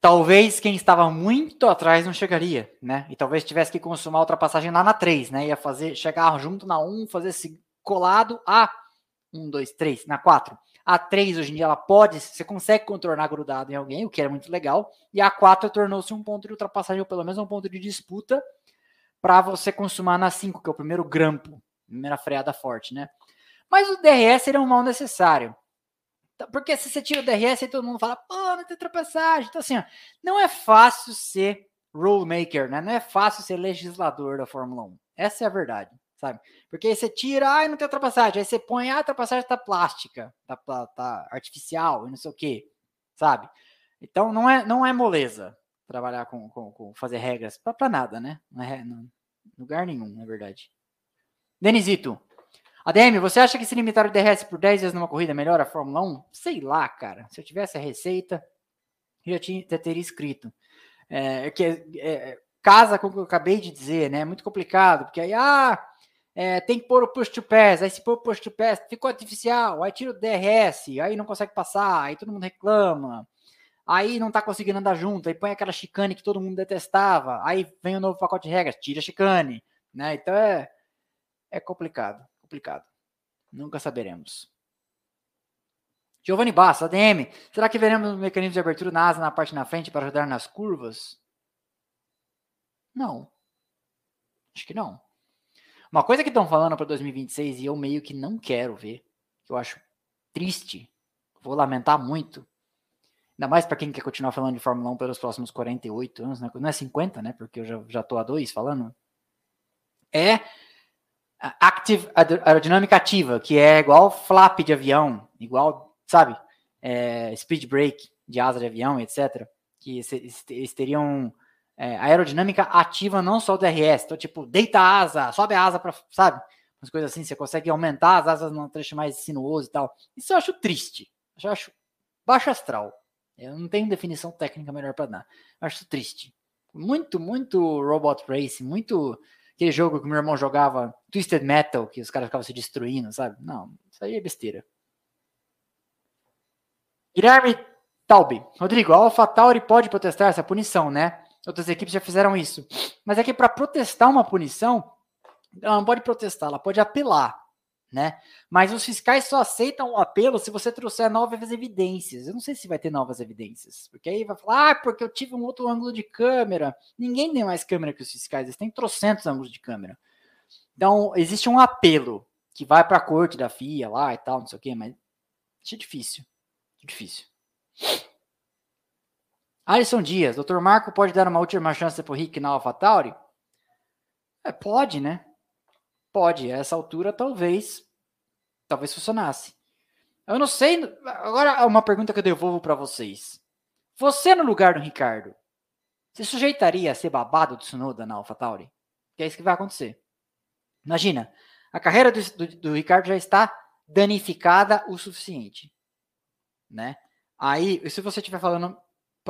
talvez quem estava muito atrás não chegaria, né? E talvez tivesse que consumar a ultrapassagem lá na 3, né? Ia fazer, chegar junto na 1, fazer esse colado a 1, 2, 3, na 4. A 3 hoje em dia ela pode, você consegue contornar grudado em alguém, o que era muito legal. E a 4 tornou-se um ponto de ultrapassagem, ou pelo menos um ponto de disputa, para você consumar na 5, que é o primeiro grampo, primeira freada forte, né? Mas o DRS era um mal necessário. Então, porque se você tira o DRS, aí todo mundo fala, pô, não tem ultrapassagem. Então, assim, ó, não é fácil ser rulemaker, né? Não é fácil ser legislador da Fórmula 1. Essa é a verdade, sabe? Porque aí você tira, ah, não tem ultrapassagem. Aí você põe, ah, a ultrapassagem tá plástica, tá, tá, tá artificial e não sei o quê, sabe? Então, não é, não é moleza trabalhar com, com, com fazer regras para nada, né? Não é não, lugar nenhum, na verdade. Denisito, ADM, você acha que se limitar o DRS por 10 vezes numa corrida melhora a Fórmula 1? Sei lá, cara. Se eu tivesse a receita, eu já, tinha, já teria escrito. É, que é, é, casa com o que eu acabei de dizer, né? É muito complicado, porque aí, ah, é, tem que pôr o push to pass, aí se pôr o push to pass, ficou artificial, aí tira o DRS, aí não consegue passar, aí todo mundo reclama, aí não tá conseguindo andar junto, aí põe aquela chicane que todo mundo detestava, aí vem o novo pacote de regras, tira a chicane, né? Então é, é complicado complicado. Nunca saberemos. Giovanni Bassa, ADM. Será que veremos um mecanismo de abertura na asa na parte na frente para ajudar nas curvas? Não. Acho que não. Uma coisa que estão falando para 2026 e eu meio que não quero ver, que eu acho triste, vou lamentar muito, ainda mais para quem quer continuar falando de Fórmula 1 pelos próximos 48 anos, né? não é 50, né? Porque eu já, já tô a dois falando, é active, aerodinâmica ativa, que é igual flap de avião, igual, sabe, é, speed brake de asa de avião, etc. Que eles teriam é, aerodinâmica ativa não só do DRS, então tipo, deita a asa, sobe a asa para, sabe, umas coisas assim, você consegue aumentar as asas num trecho mais sinuoso e tal. Isso eu acho triste, eu acho baixo astral. Eu não tenho definição técnica melhor para dar. Eu acho triste. Muito, muito robot race, muito aquele jogo que meu irmão jogava, Twisted Metal, que os caras ficavam se destruindo, sabe? Não, isso aí é besteira. Guilherme Taube. Rodrigo, a AlphaTauri pode protestar essa punição, né? Outras equipes já fizeram isso. Mas é que para protestar uma punição, ela não pode protestar, ela pode apelar né? Mas os fiscais só aceitam o apelo se você trouxer novas evidências. Eu não sei se vai ter novas evidências, porque aí vai falar, ah, porque eu tive um outro ângulo de câmera. Ninguém tem mais câmera que os fiscais, eles têm trocentos ângulos de câmera. Então, existe um apelo que vai para a corte da FIA lá e tal, não sei o quê, mas é difícil. Difícil. Alisson Dias, Dr. Marco pode dar uma última chance para o Rick na AlphaTauri? É, pode, né? Pode, a essa altura talvez talvez funcionasse. Eu não sei, agora uma pergunta que eu devolvo para vocês. Você no lugar do Ricardo, se sujeitaria a ser babado do Tsunoda na AlphaTauri? Que é isso que vai acontecer. Imagina, a carreira do, do, do Ricardo já está danificada o suficiente, né? Aí, se você estiver falando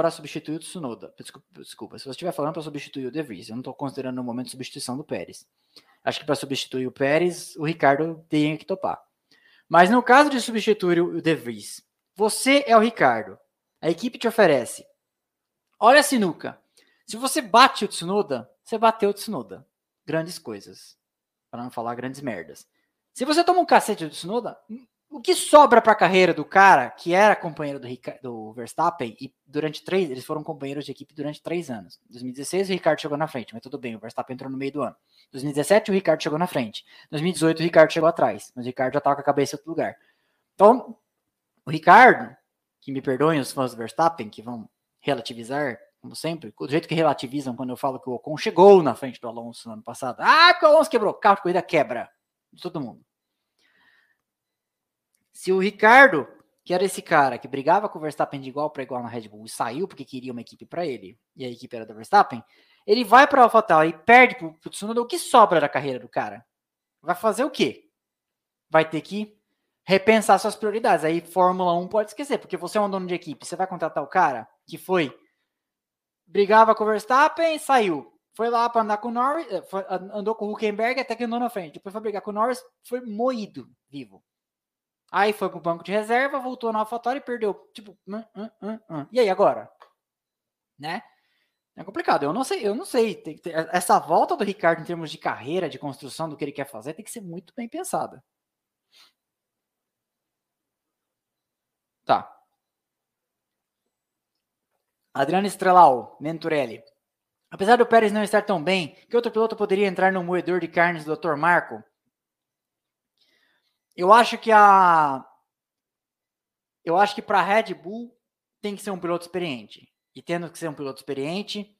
para substituir o Tsunoda, desculpa, desculpa se você estiver falando para substituir o De Vries, eu não estou considerando no momento substituição do Pérez. Acho que para substituir o Pérez, o Ricardo tem que topar. Mas no caso de substituir o De Vries, você é o Ricardo. A equipe te oferece. Olha a sinuca. Se você bate o Tsunoda, você bateu o Tsunoda. Grandes coisas. Para não falar grandes merdas. Se você toma um cacete do Tsunoda, o que sobra para a carreira do cara que era companheiro do, do, Verstappen e durante três, eles foram companheiros de equipe durante três anos. Em 2016 o Ricardo chegou na frente, mas tudo bem, o Verstappen entrou no meio do ano. Em 2017 o Ricardo chegou na frente. Em 2018 o Ricardo chegou atrás, mas o Ricardo já estava com a cabeça em outro lugar. Então, o Ricardo, que me perdoem os fãs do Verstappen, que vão relativizar, como sempre, do jeito que relativizam quando eu falo que o Ocon chegou na frente do Alonso no ano passado. Ah, o Alonso quebrou, carro de corrida quebra. De todo mundo. Se o Ricardo, que era esse cara que brigava com o Verstappen de igual para igual na Red Bull e saiu porque queria uma equipe para ele, e a equipe era do Verstappen, ele vai para AlphaTauri e perde para o Tsunoda, o que sobra da carreira do cara? Vai fazer o quê? Vai ter que repensar suas prioridades. Aí Fórmula 1 pode esquecer, porque você é um dono de equipe, você vai contratar o cara que foi brigava com o Verstappen, saiu. Foi lá para andar com o Norris, eh, foi, andou com o Huckenberg até que andou na frente. Depois foi brigar com o Norris, foi moído vivo. Aí foi pro banco de reserva, voltou na AlphaTauri e perdeu. Tipo, e aí agora? Né? É complicado. Eu não sei, eu não sei. Ter, essa volta do Ricardo em termos de carreira, de construção do que ele quer fazer, tem que ser muito bem pensada. Tá. Adriano Estrelau, Menturelli. Apesar do Pérez não estar tão bem, que outro piloto poderia entrar no moedor de carnes do Dr. Marco? Eu acho que a. Eu acho que para a Red Bull tem que ser um piloto experiente. E tendo que ser um piloto experiente,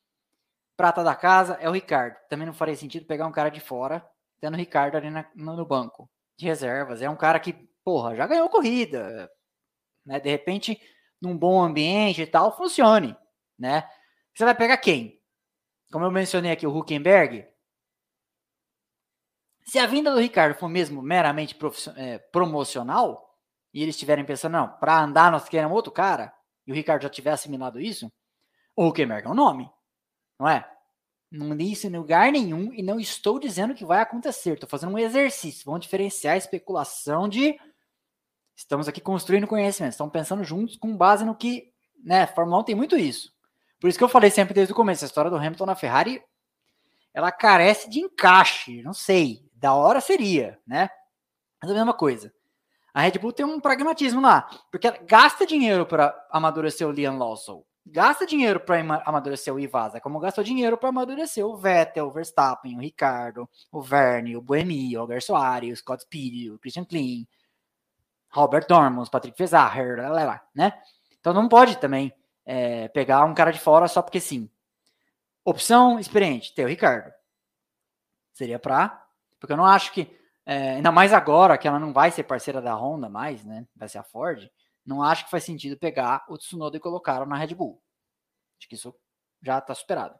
prata da casa é o Ricardo. Também não faria sentido pegar um cara de fora, tendo o Ricardo ali na, no banco de reservas. É um cara que, porra, já ganhou corrida. Né? De repente, num bom ambiente e tal, funcione. Né? Você vai pegar quem? Como eu mencionei aqui, o Huckenberg, se a vinda do Ricardo for mesmo meramente é, promocional, e eles estiverem pensando, não, para andar nós queremos outro cara, e o Ricardo já tiver assimilado isso, o Huckenberg é um nome, não é? Não disse em lugar nenhum e não estou dizendo que vai acontecer. Estou fazendo um exercício. Vamos diferenciar a especulação de. Estamos aqui construindo conhecimento. Estamos pensando juntos com base no que. Né? Fórmula 1 tem muito isso. Por isso que eu falei sempre desde o começo: a história do Hamilton na Ferrari ela carece de encaixe. Não sei da hora seria, né? Mas a mesma coisa. A Red Bull tem um pragmatismo lá, porque ela gasta dinheiro para amadurecer o Liam Lawson, gasta dinheiro para amadurecer o Ivasa, como gastou dinheiro para amadurecer o Vettel, o Verstappen, o Ricardo, o Verne, o Buemi, o Algar Soares, o Scott Speed, o Christian Klein, Robert Dormans, Patrick Fezacher, né? Então não pode também é, pegar um cara de fora só porque sim. Opção experiente, ter o Ricardo. Seria para porque eu não acho que, é, ainda mais agora que ela não vai ser parceira da Honda mais, né? Vai ser a Ford. Não acho que faz sentido pegar o Tsunoda e colocar na Red Bull. Acho que isso já está superado.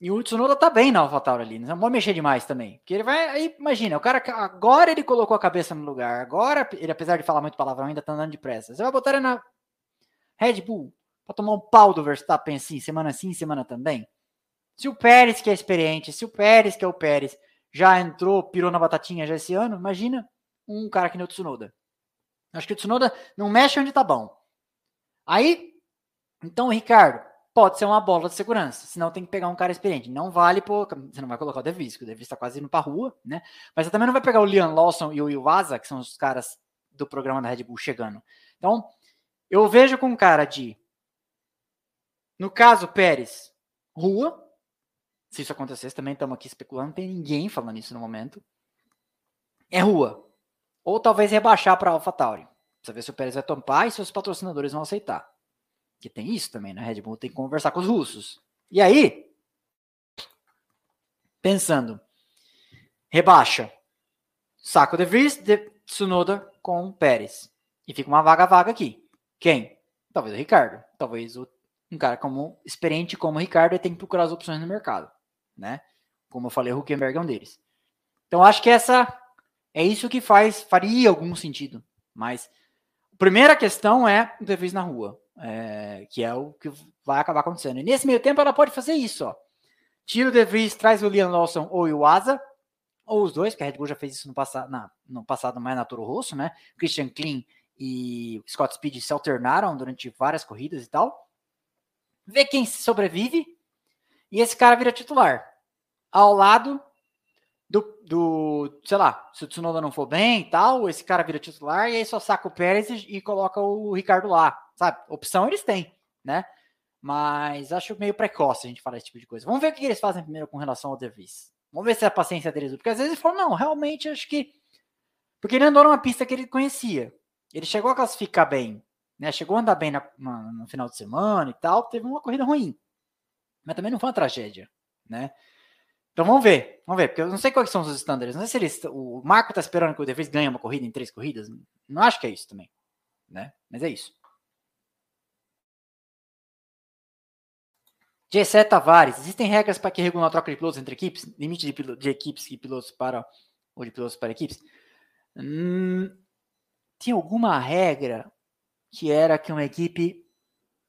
E o Tsunoda tá bem na AlphaTauri ali, não pode mexer demais também. Porque ele vai, aí imagina, o cara agora ele colocou a cabeça no lugar, agora ele apesar de falar muito palavrão ainda tá andando depressa. Você vai botar ele na Red Bull para tomar um pau do Verstappen assim, semana sim, semana também. Se o Pérez que é experiente, se o Pérez que é o Pérez, já entrou, pirou na batatinha já esse ano, imagina um cara que nem o Tsunoda. Acho que o Tsunoda não mexe onde tá bom. Aí, então, Ricardo, pode ser uma bola de segurança, senão tem que pegar um cara experiente. Não vale, pô, você não vai colocar o De Vries, que o De Vries tá quase indo pra rua, né? Mas você também não vai pegar o Liam Lawson e o Iwasa, que são os caras do programa da Red Bull chegando. Então, eu vejo com um cara de, no caso, Pérez, rua, se isso acontecesse, também estamos aqui especulando, não tem ninguém falando isso no momento. É rua. Ou talvez rebaixar para AlphaTauri. Precisa ver se o Pérez vai tampar e se os patrocinadores vão aceitar. Que tem isso também, né? Red Bull tem que conversar com os russos. E aí, pensando, rebaixa. Saco de Vries, de Tsunoda com Pérez. E fica uma vaga vaga aqui. Quem? Talvez o Ricardo. Talvez o, um cara como experiente como o Ricardo tem que procurar as opções no mercado né? Como eu falei, o Huckenberg é um deles. Então acho que essa é isso que faz faria algum sentido. Mas a primeira questão é o defesa na rua, é, que é o que vai acabar acontecendo. E nesse meio tempo ela pode fazer isso, ó. Tira o De Vries, traz o Liam Lawson ou o Asa, ou os dois, que a Red Bull já fez isso no passado, na, no passado mais na Toro Rosso, né? Christian Klein e Scott Speed se alternaram durante várias corridas e tal. Vê quem sobrevive e esse cara vira titular. Ao lado do, do, sei lá, se o Tsunoda não for bem e tal, esse cara vira titular e aí só saca o Pérez e, e coloca o Ricardo lá, sabe? Opção eles têm, né? Mas acho meio precoce a gente falar esse tipo de coisa. Vamos ver o que eles fazem primeiro com relação ao Davis. Vamos ver se é a paciência deles. Porque às vezes eles falam, não, realmente acho que. Porque ele andou numa pista que ele conhecia. Ele chegou a classificar bem, né? Chegou a andar bem na, na, no final de semana e tal. Teve uma corrida ruim mas também não foi uma tragédia, né? Então vamos ver, vamos ver, porque eu não sei quais são os estándares. Não sei se eles, o Marco está esperando que o De ganhe uma corrida em três corridas. Não acho que é isso também. né? Mas é isso. Gessé Tavares, existem regras para que regulam a troca de pilotos entre equipes? Limite de, de equipes e pilotos para ou de pilotos para equipes? Hum, tinha alguma regra que era que uma equipe,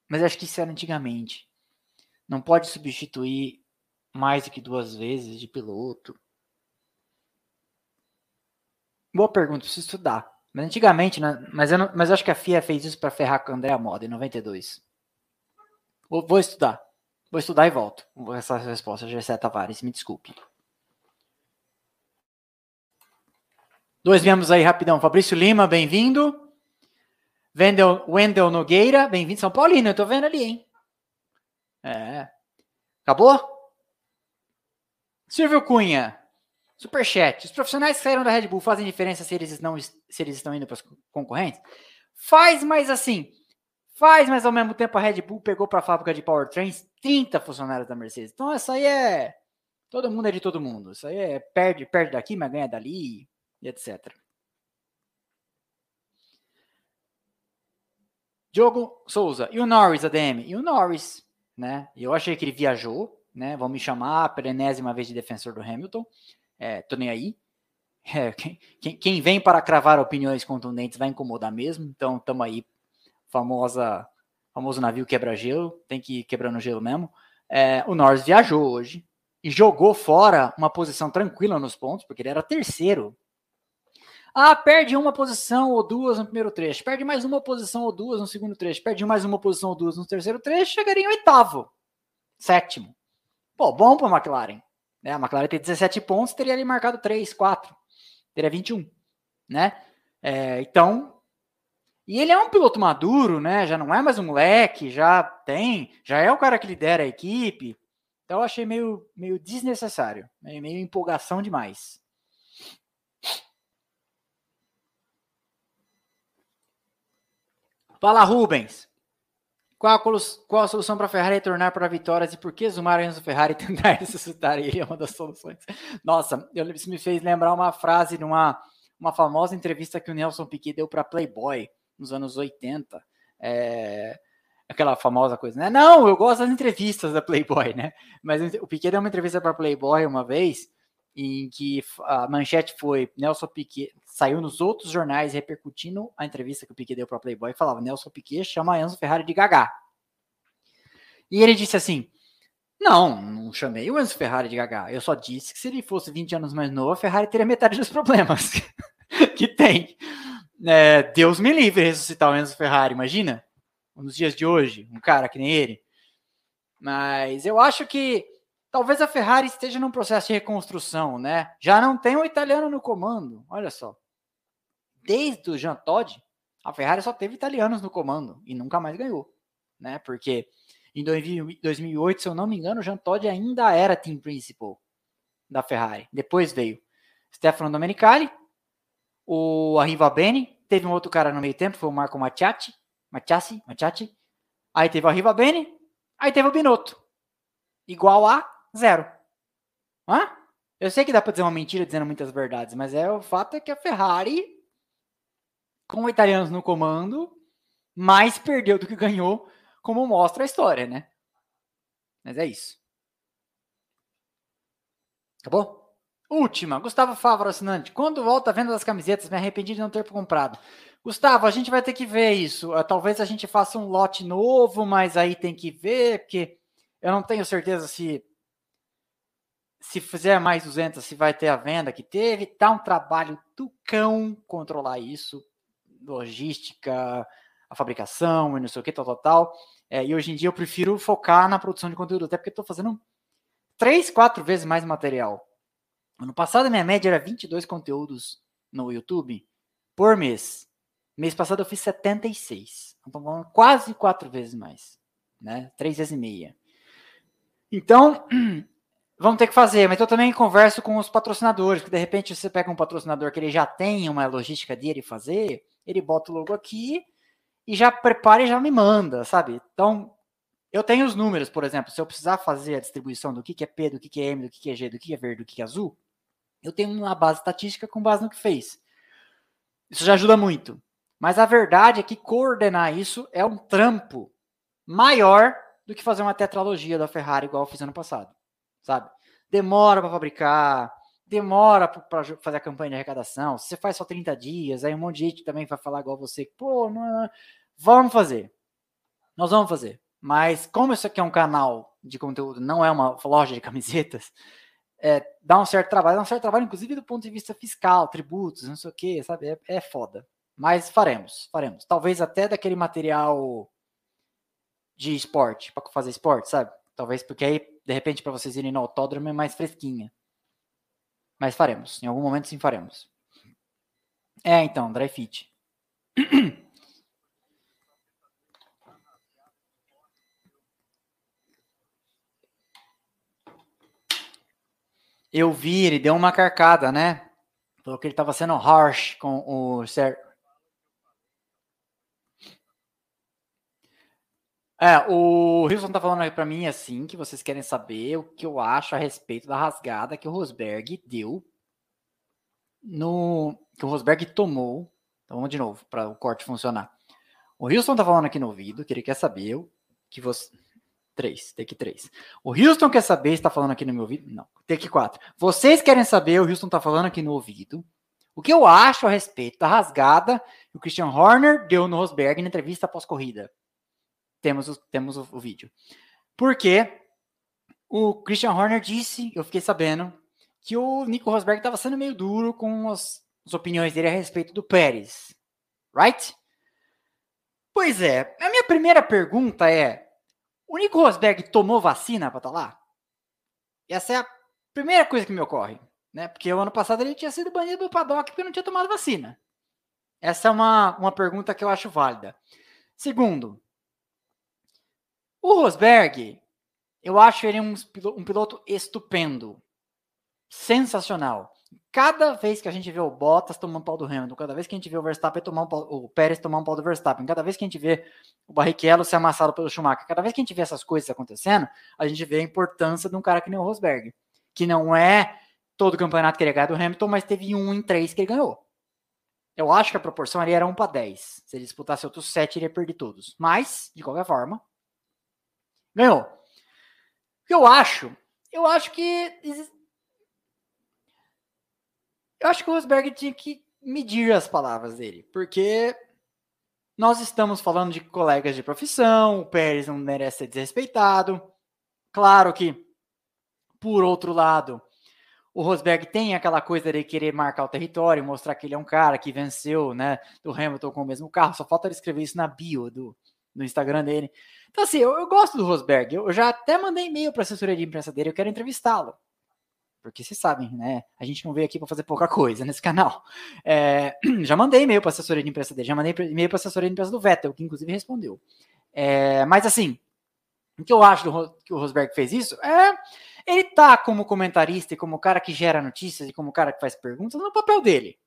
mas acho que isso era antigamente, não pode substituir mais do que duas vezes de piloto. Boa pergunta, preciso estudar. Mas antigamente, né? mas, eu não, mas eu acho que a FIA fez isso para ferrar com o André Moda em 92. Vou, vou estudar. Vou estudar e volto. Essa resposta, Gessé Tavares, me desculpe. Dois membros aí rapidão. Fabrício Lima, bem-vindo. Wendel, Wendel Nogueira, bem-vindo. São Paulino, eu tô vendo ali, hein? É. Acabou? Silvio Cunha, superchat. Os profissionais que saíram da Red Bull fazem diferença se eles, não, se eles estão indo para os concorrentes? Faz, mas assim, Faz, mas ao mesmo tempo a Red Bull pegou para a fábrica de powertrains 30 funcionários da Mercedes. Então isso aí é todo mundo é de todo mundo. Isso aí é perde, perde daqui, mas ganha dali, e etc. Diogo Souza, e o Norris, ADM? E o Norris, né? Eu achei que ele viajou, né? Vão me chamar pela enésima vez de defensor do Hamilton. É, tô nem aí. É, quem, quem, vem para cravar opiniões contundentes vai incomodar mesmo, então estamos aí famosa, famoso navio quebra-gelo, tem que ir quebrando gelo mesmo. É, o Norris viajou hoje e jogou fora uma posição tranquila nos pontos, porque ele era terceiro. Ah, perde uma posição ou duas no primeiro trecho, perde mais uma posição ou duas no segundo trecho, perde mais uma posição ou duas no terceiro trecho, chegaria em oitavo, sétimo. Pô, bom para a McLaren. Né? A McLaren tem 17 pontos, teria ali marcado 3, 4, teria 21, né? É, então, e ele é um piloto maduro, né? Já não é mais um moleque, já tem, já é o cara que lidera a equipe. Então eu achei meio, meio desnecessário, meio, meio empolgação demais. Fala, Rubens. Qual a, qual a solução para a Ferrari retornar para vitórias e por que Zumar Enzo Ferrari tentar ressuscitar ele é uma das soluções? Nossa, isso me fez lembrar uma frase numa uma famosa entrevista que o Nelson Piquet deu para Playboy nos anos 80. É, aquela famosa coisa, né? Não, eu gosto das entrevistas da Playboy, né? Mas o Piquet deu uma entrevista para Playboy uma vez em que a manchete foi Nelson Piquet saiu nos outros jornais repercutindo a entrevista que o Piquet deu para Playboy falava Nelson Piquet chama Enzo Ferrari de Gagá. E ele disse assim: "Não, não chamei o Enzo Ferrari de Gagá. Eu só disse que se ele fosse 20 anos mais novo, a Ferrari teria metade dos problemas que tem. É, Deus me livre ressuscitar o Enzo Ferrari, imagina? Nos dias de hoje, um cara que nem ele. Mas eu acho que talvez a Ferrari esteja num processo de reconstrução, né? Já não tem um italiano no comando, olha só. Desde o Jean Todt, a Ferrari só teve italianos no comando e nunca mais ganhou, né? Porque em 2008, se eu não me engano, o Jean Todt ainda era team principal da Ferrari. Depois veio Stefano Domenicali, o Arriva Bene, teve um outro cara no meio tempo, foi o Marco Machati, Machassi, Machati. Aí teve o Arriva Bene, aí teve o Binotto. Igual a zero. Hã? Eu sei que dá para dizer uma mentira dizendo muitas verdades, mas é o fato é que a Ferrari, com italianos no comando, mais perdeu do que ganhou, como mostra a história, né? Mas é isso. Acabou? Última, Gustavo Fávaro, assinante. Quando volta a venda das camisetas, me arrependi de não ter comprado. Gustavo, a gente vai ter que ver isso. Ah, talvez a gente faça um lote novo, mas aí tem que ver, porque eu não tenho certeza se se fizer mais 200, se vai ter a venda que teve. Tá um trabalho do cão controlar isso, logística, a fabricação e não sei o que, tal, tal, tal. É, e hoje em dia eu prefiro focar na produção de conteúdo, até porque estou fazendo três, quatro vezes mais material Ano passado, a minha média era 22 conteúdos no YouTube por mês. Mês passado eu fiz 76. Então, quase quatro vezes mais. Né? Três vezes e meia. Então, vamos ter que fazer. Mas eu também converso com os patrocinadores, que de repente você pega um patrocinador que ele já tem uma logística dele fazer, ele bota o logo aqui e já prepara e já me manda, sabe? Então, eu tenho os números, por exemplo, se eu precisar fazer a distribuição do que, que é P, do que, que é M, do que, que é G, do que, que é verde, do que, que é azul, eu tenho uma base estatística com base no que fez. Isso já ajuda muito. Mas a verdade é que coordenar isso é um trampo maior do que fazer uma tetralogia da Ferrari igual eu fiz ano passado, sabe? Demora para fabricar, demora para fazer a campanha de arrecadação. Se você faz só 30 dias, aí um monte de gente também vai falar igual você, pô, não, vamos fazer. Nós vamos fazer. Mas como isso aqui é um canal de conteúdo, não é uma loja de camisetas, é, dá um certo trabalho, dá um certo trabalho, inclusive do ponto de vista fiscal, tributos, não sei o que, sabe? É, é foda. Mas faremos, faremos. Talvez até daquele material de esporte, para fazer esporte, sabe? Talvez porque aí, de repente, para vocês irem no autódromo é mais fresquinha. Mas faremos, em algum momento sim faremos. É, então, dry fit. Eu vi, ele deu uma carcada, né? Falou que ele estava sendo harsh com o Ser... É, o Wilson tá falando aí pra mim assim que vocês querem saber o que eu acho a respeito da rasgada que o Rosberg deu no que o Rosberg tomou. Então vamos de novo para o corte funcionar. O Wilson tá falando aqui no ouvido que ele quer saber o que você três, take três. O Houston quer saber, está falando aqui no meu ouvido? Não, take quatro. Vocês querem saber, o Houston está falando aqui no ouvido, o que eu acho a respeito da rasgada que o Christian Horner deu no Rosberg na entrevista pós-corrida temos o, temos o, o vídeo. Porque o Christian Horner disse, eu fiquei sabendo, que o Nico Rosberg estava sendo meio duro com as, as, opiniões dele a respeito do Pérez. Right? Pois é, a minha primeira pergunta é: o Nico Rosberg tomou vacina para estar tá lá? Essa é a primeira coisa que me ocorre. Né? Porque o ano passado ele tinha sido banido do paddock porque não tinha tomado vacina. Essa é uma, uma pergunta que eu acho válida. Segundo, o Rosberg, eu acho ele um, um piloto estupendo. Sensacional. Cada vez que a gente vê o Bottas tomando um pau do Hamilton, cada vez que a gente vê o Verstappen tomar um pau, o Pérez tomar um pau do Verstappen, cada vez que a gente vê o Barrichello ser amassado pelo Schumacher, cada vez que a gente vê essas coisas acontecendo, a gente vê a importância de um cara que nem o Rosberg, que não é todo o campeonato que ele ganhou do Hamilton, mas teve um em três que ele ganhou. Eu acho que a proporção ali era 1 para 10. Se ele disputasse outros 7, ele ia perder todos. Mas, de qualquer forma, Ganhou. Que eu acho? Eu acho que. Eu acho que o Rosberg tinha que medir as palavras dele, porque nós estamos falando de colegas de profissão, o Pérez não merece ser desrespeitado. Claro que, por outro lado, o Rosberg tem aquela coisa de querer marcar o território, mostrar que ele é um cara que venceu, né, do Hamilton com o mesmo carro. Só falta ele escrever isso na bio do, no Instagram dele. Então, assim, eu, eu gosto do Rosberg. Eu, já até mandei e-mail para a assessoria de imprensa dele, eu quero entrevistá-lo. Porque vocês sabem, né? A gente não veio aqui para fazer pouca coisa nesse canal. É, já mandei e-mail para a assessoria de imprensa dele, já mandei e-mail para a assessoria de imprensa do Vettel, que inclusive respondeu. É, mas assim, o que eu acho do, que o Rosberg fez isso é. Ele tá como comentarista e como cara que gera notícias e como cara que faz perguntas no papel dele.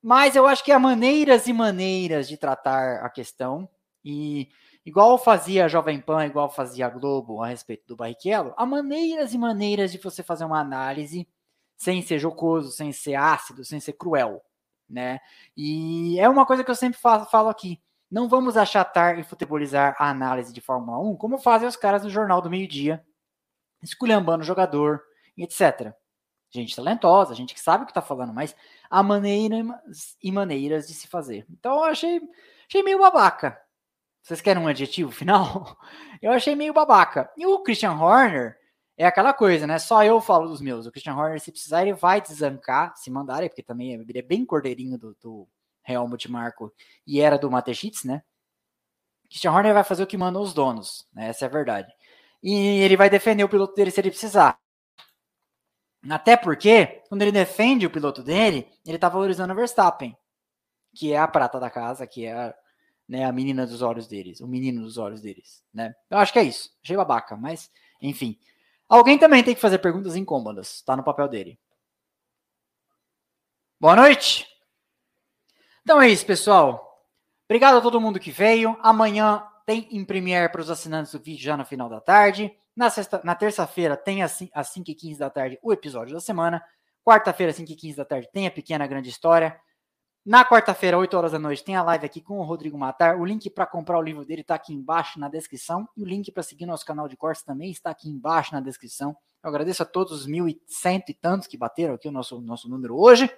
Mas eu acho que há maneiras e maneiras de tratar a questão. E igual fazia a Jovem Pan, igual fazia a Globo a respeito do Barrichello, há maneiras e maneiras de você fazer uma análise sem ser jocoso, sem ser ácido, sem ser cruel, né? E é uma coisa que eu sempre falo, falo aqui. Não vamos achatar e futebolizar a análise de Fórmula 1 como fazem os caras do Jornal do Meio Dia, esculhambando o jogador, etc. Gente talentosa, gente que sabe o que está falando, mas há maneiras e maneiras de se fazer. Então eu achei, achei meio babaca vocês querem um adjetivo final? Eu achei meio babaca. E o Christian Horner é aquela coisa, né? Só eu falo dos meus. O Christian Horner, se precisar, ele vai desancar, se mandarem, porque também ele é bem cordeirinho do, do Helmut Marko e era do Matechitz, né? Christian Horner vai fazer o que mandam os donos, né? Essa é a verdade. E ele vai defender o piloto dele se ele precisar. Até porque, quando ele defende o piloto dele, ele tá valorizando o Verstappen, que é a prata da casa, que é né, a menina dos olhos deles, o menino dos olhos deles, né? Eu acho que é isso. Achei babaca, mas enfim. Alguém também tem que fazer perguntas incômodas, tá no papel dele. Boa noite. Então é isso, pessoal. Obrigado a todo mundo que veio. Amanhã tem em Premiere para os assinantes do vídeo já no final da tarde. Na, na terça-feira tem às 5h15 da tarde o episódio da semana. Quarta-feira, às 5h15 da tarde, tem a pequena grande história. Na quarta-feira, 8 horas da noite, tem a live aqui com o Rodrigo Matar. O link para comprar o livro dele está aqui embaixo na descrição. E o link para seguir nosso canal de cortes também está aqui embaixo na descrição. Eu agradeço a todos os mil e cento e tantos que bateram aqui o nosso, nosso número hoje.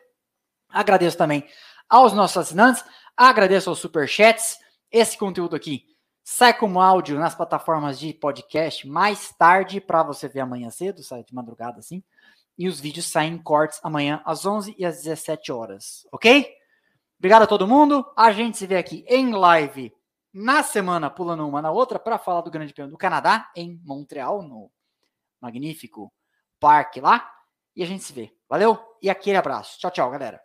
Agradeço também aos nossos assinantes. Agradeço aos superchats. Esse conteúdo aqui sai como áudio nas plataformas de podcast mais tarde para você ver amanhã cedo, sai de madrugada assim. E os vídeos saem em cortes amanhã às 11 e às 17 horas, ok? Obrigado a todo mundo. A gente se vê aqui em live na semana, pulando uma na outra, para falar do Grande Prêmio do Canadá, em Montreal, no magnífico parque lá. E a gente se vê. Valeu e aquele abraço. Tchau, tchau, galera.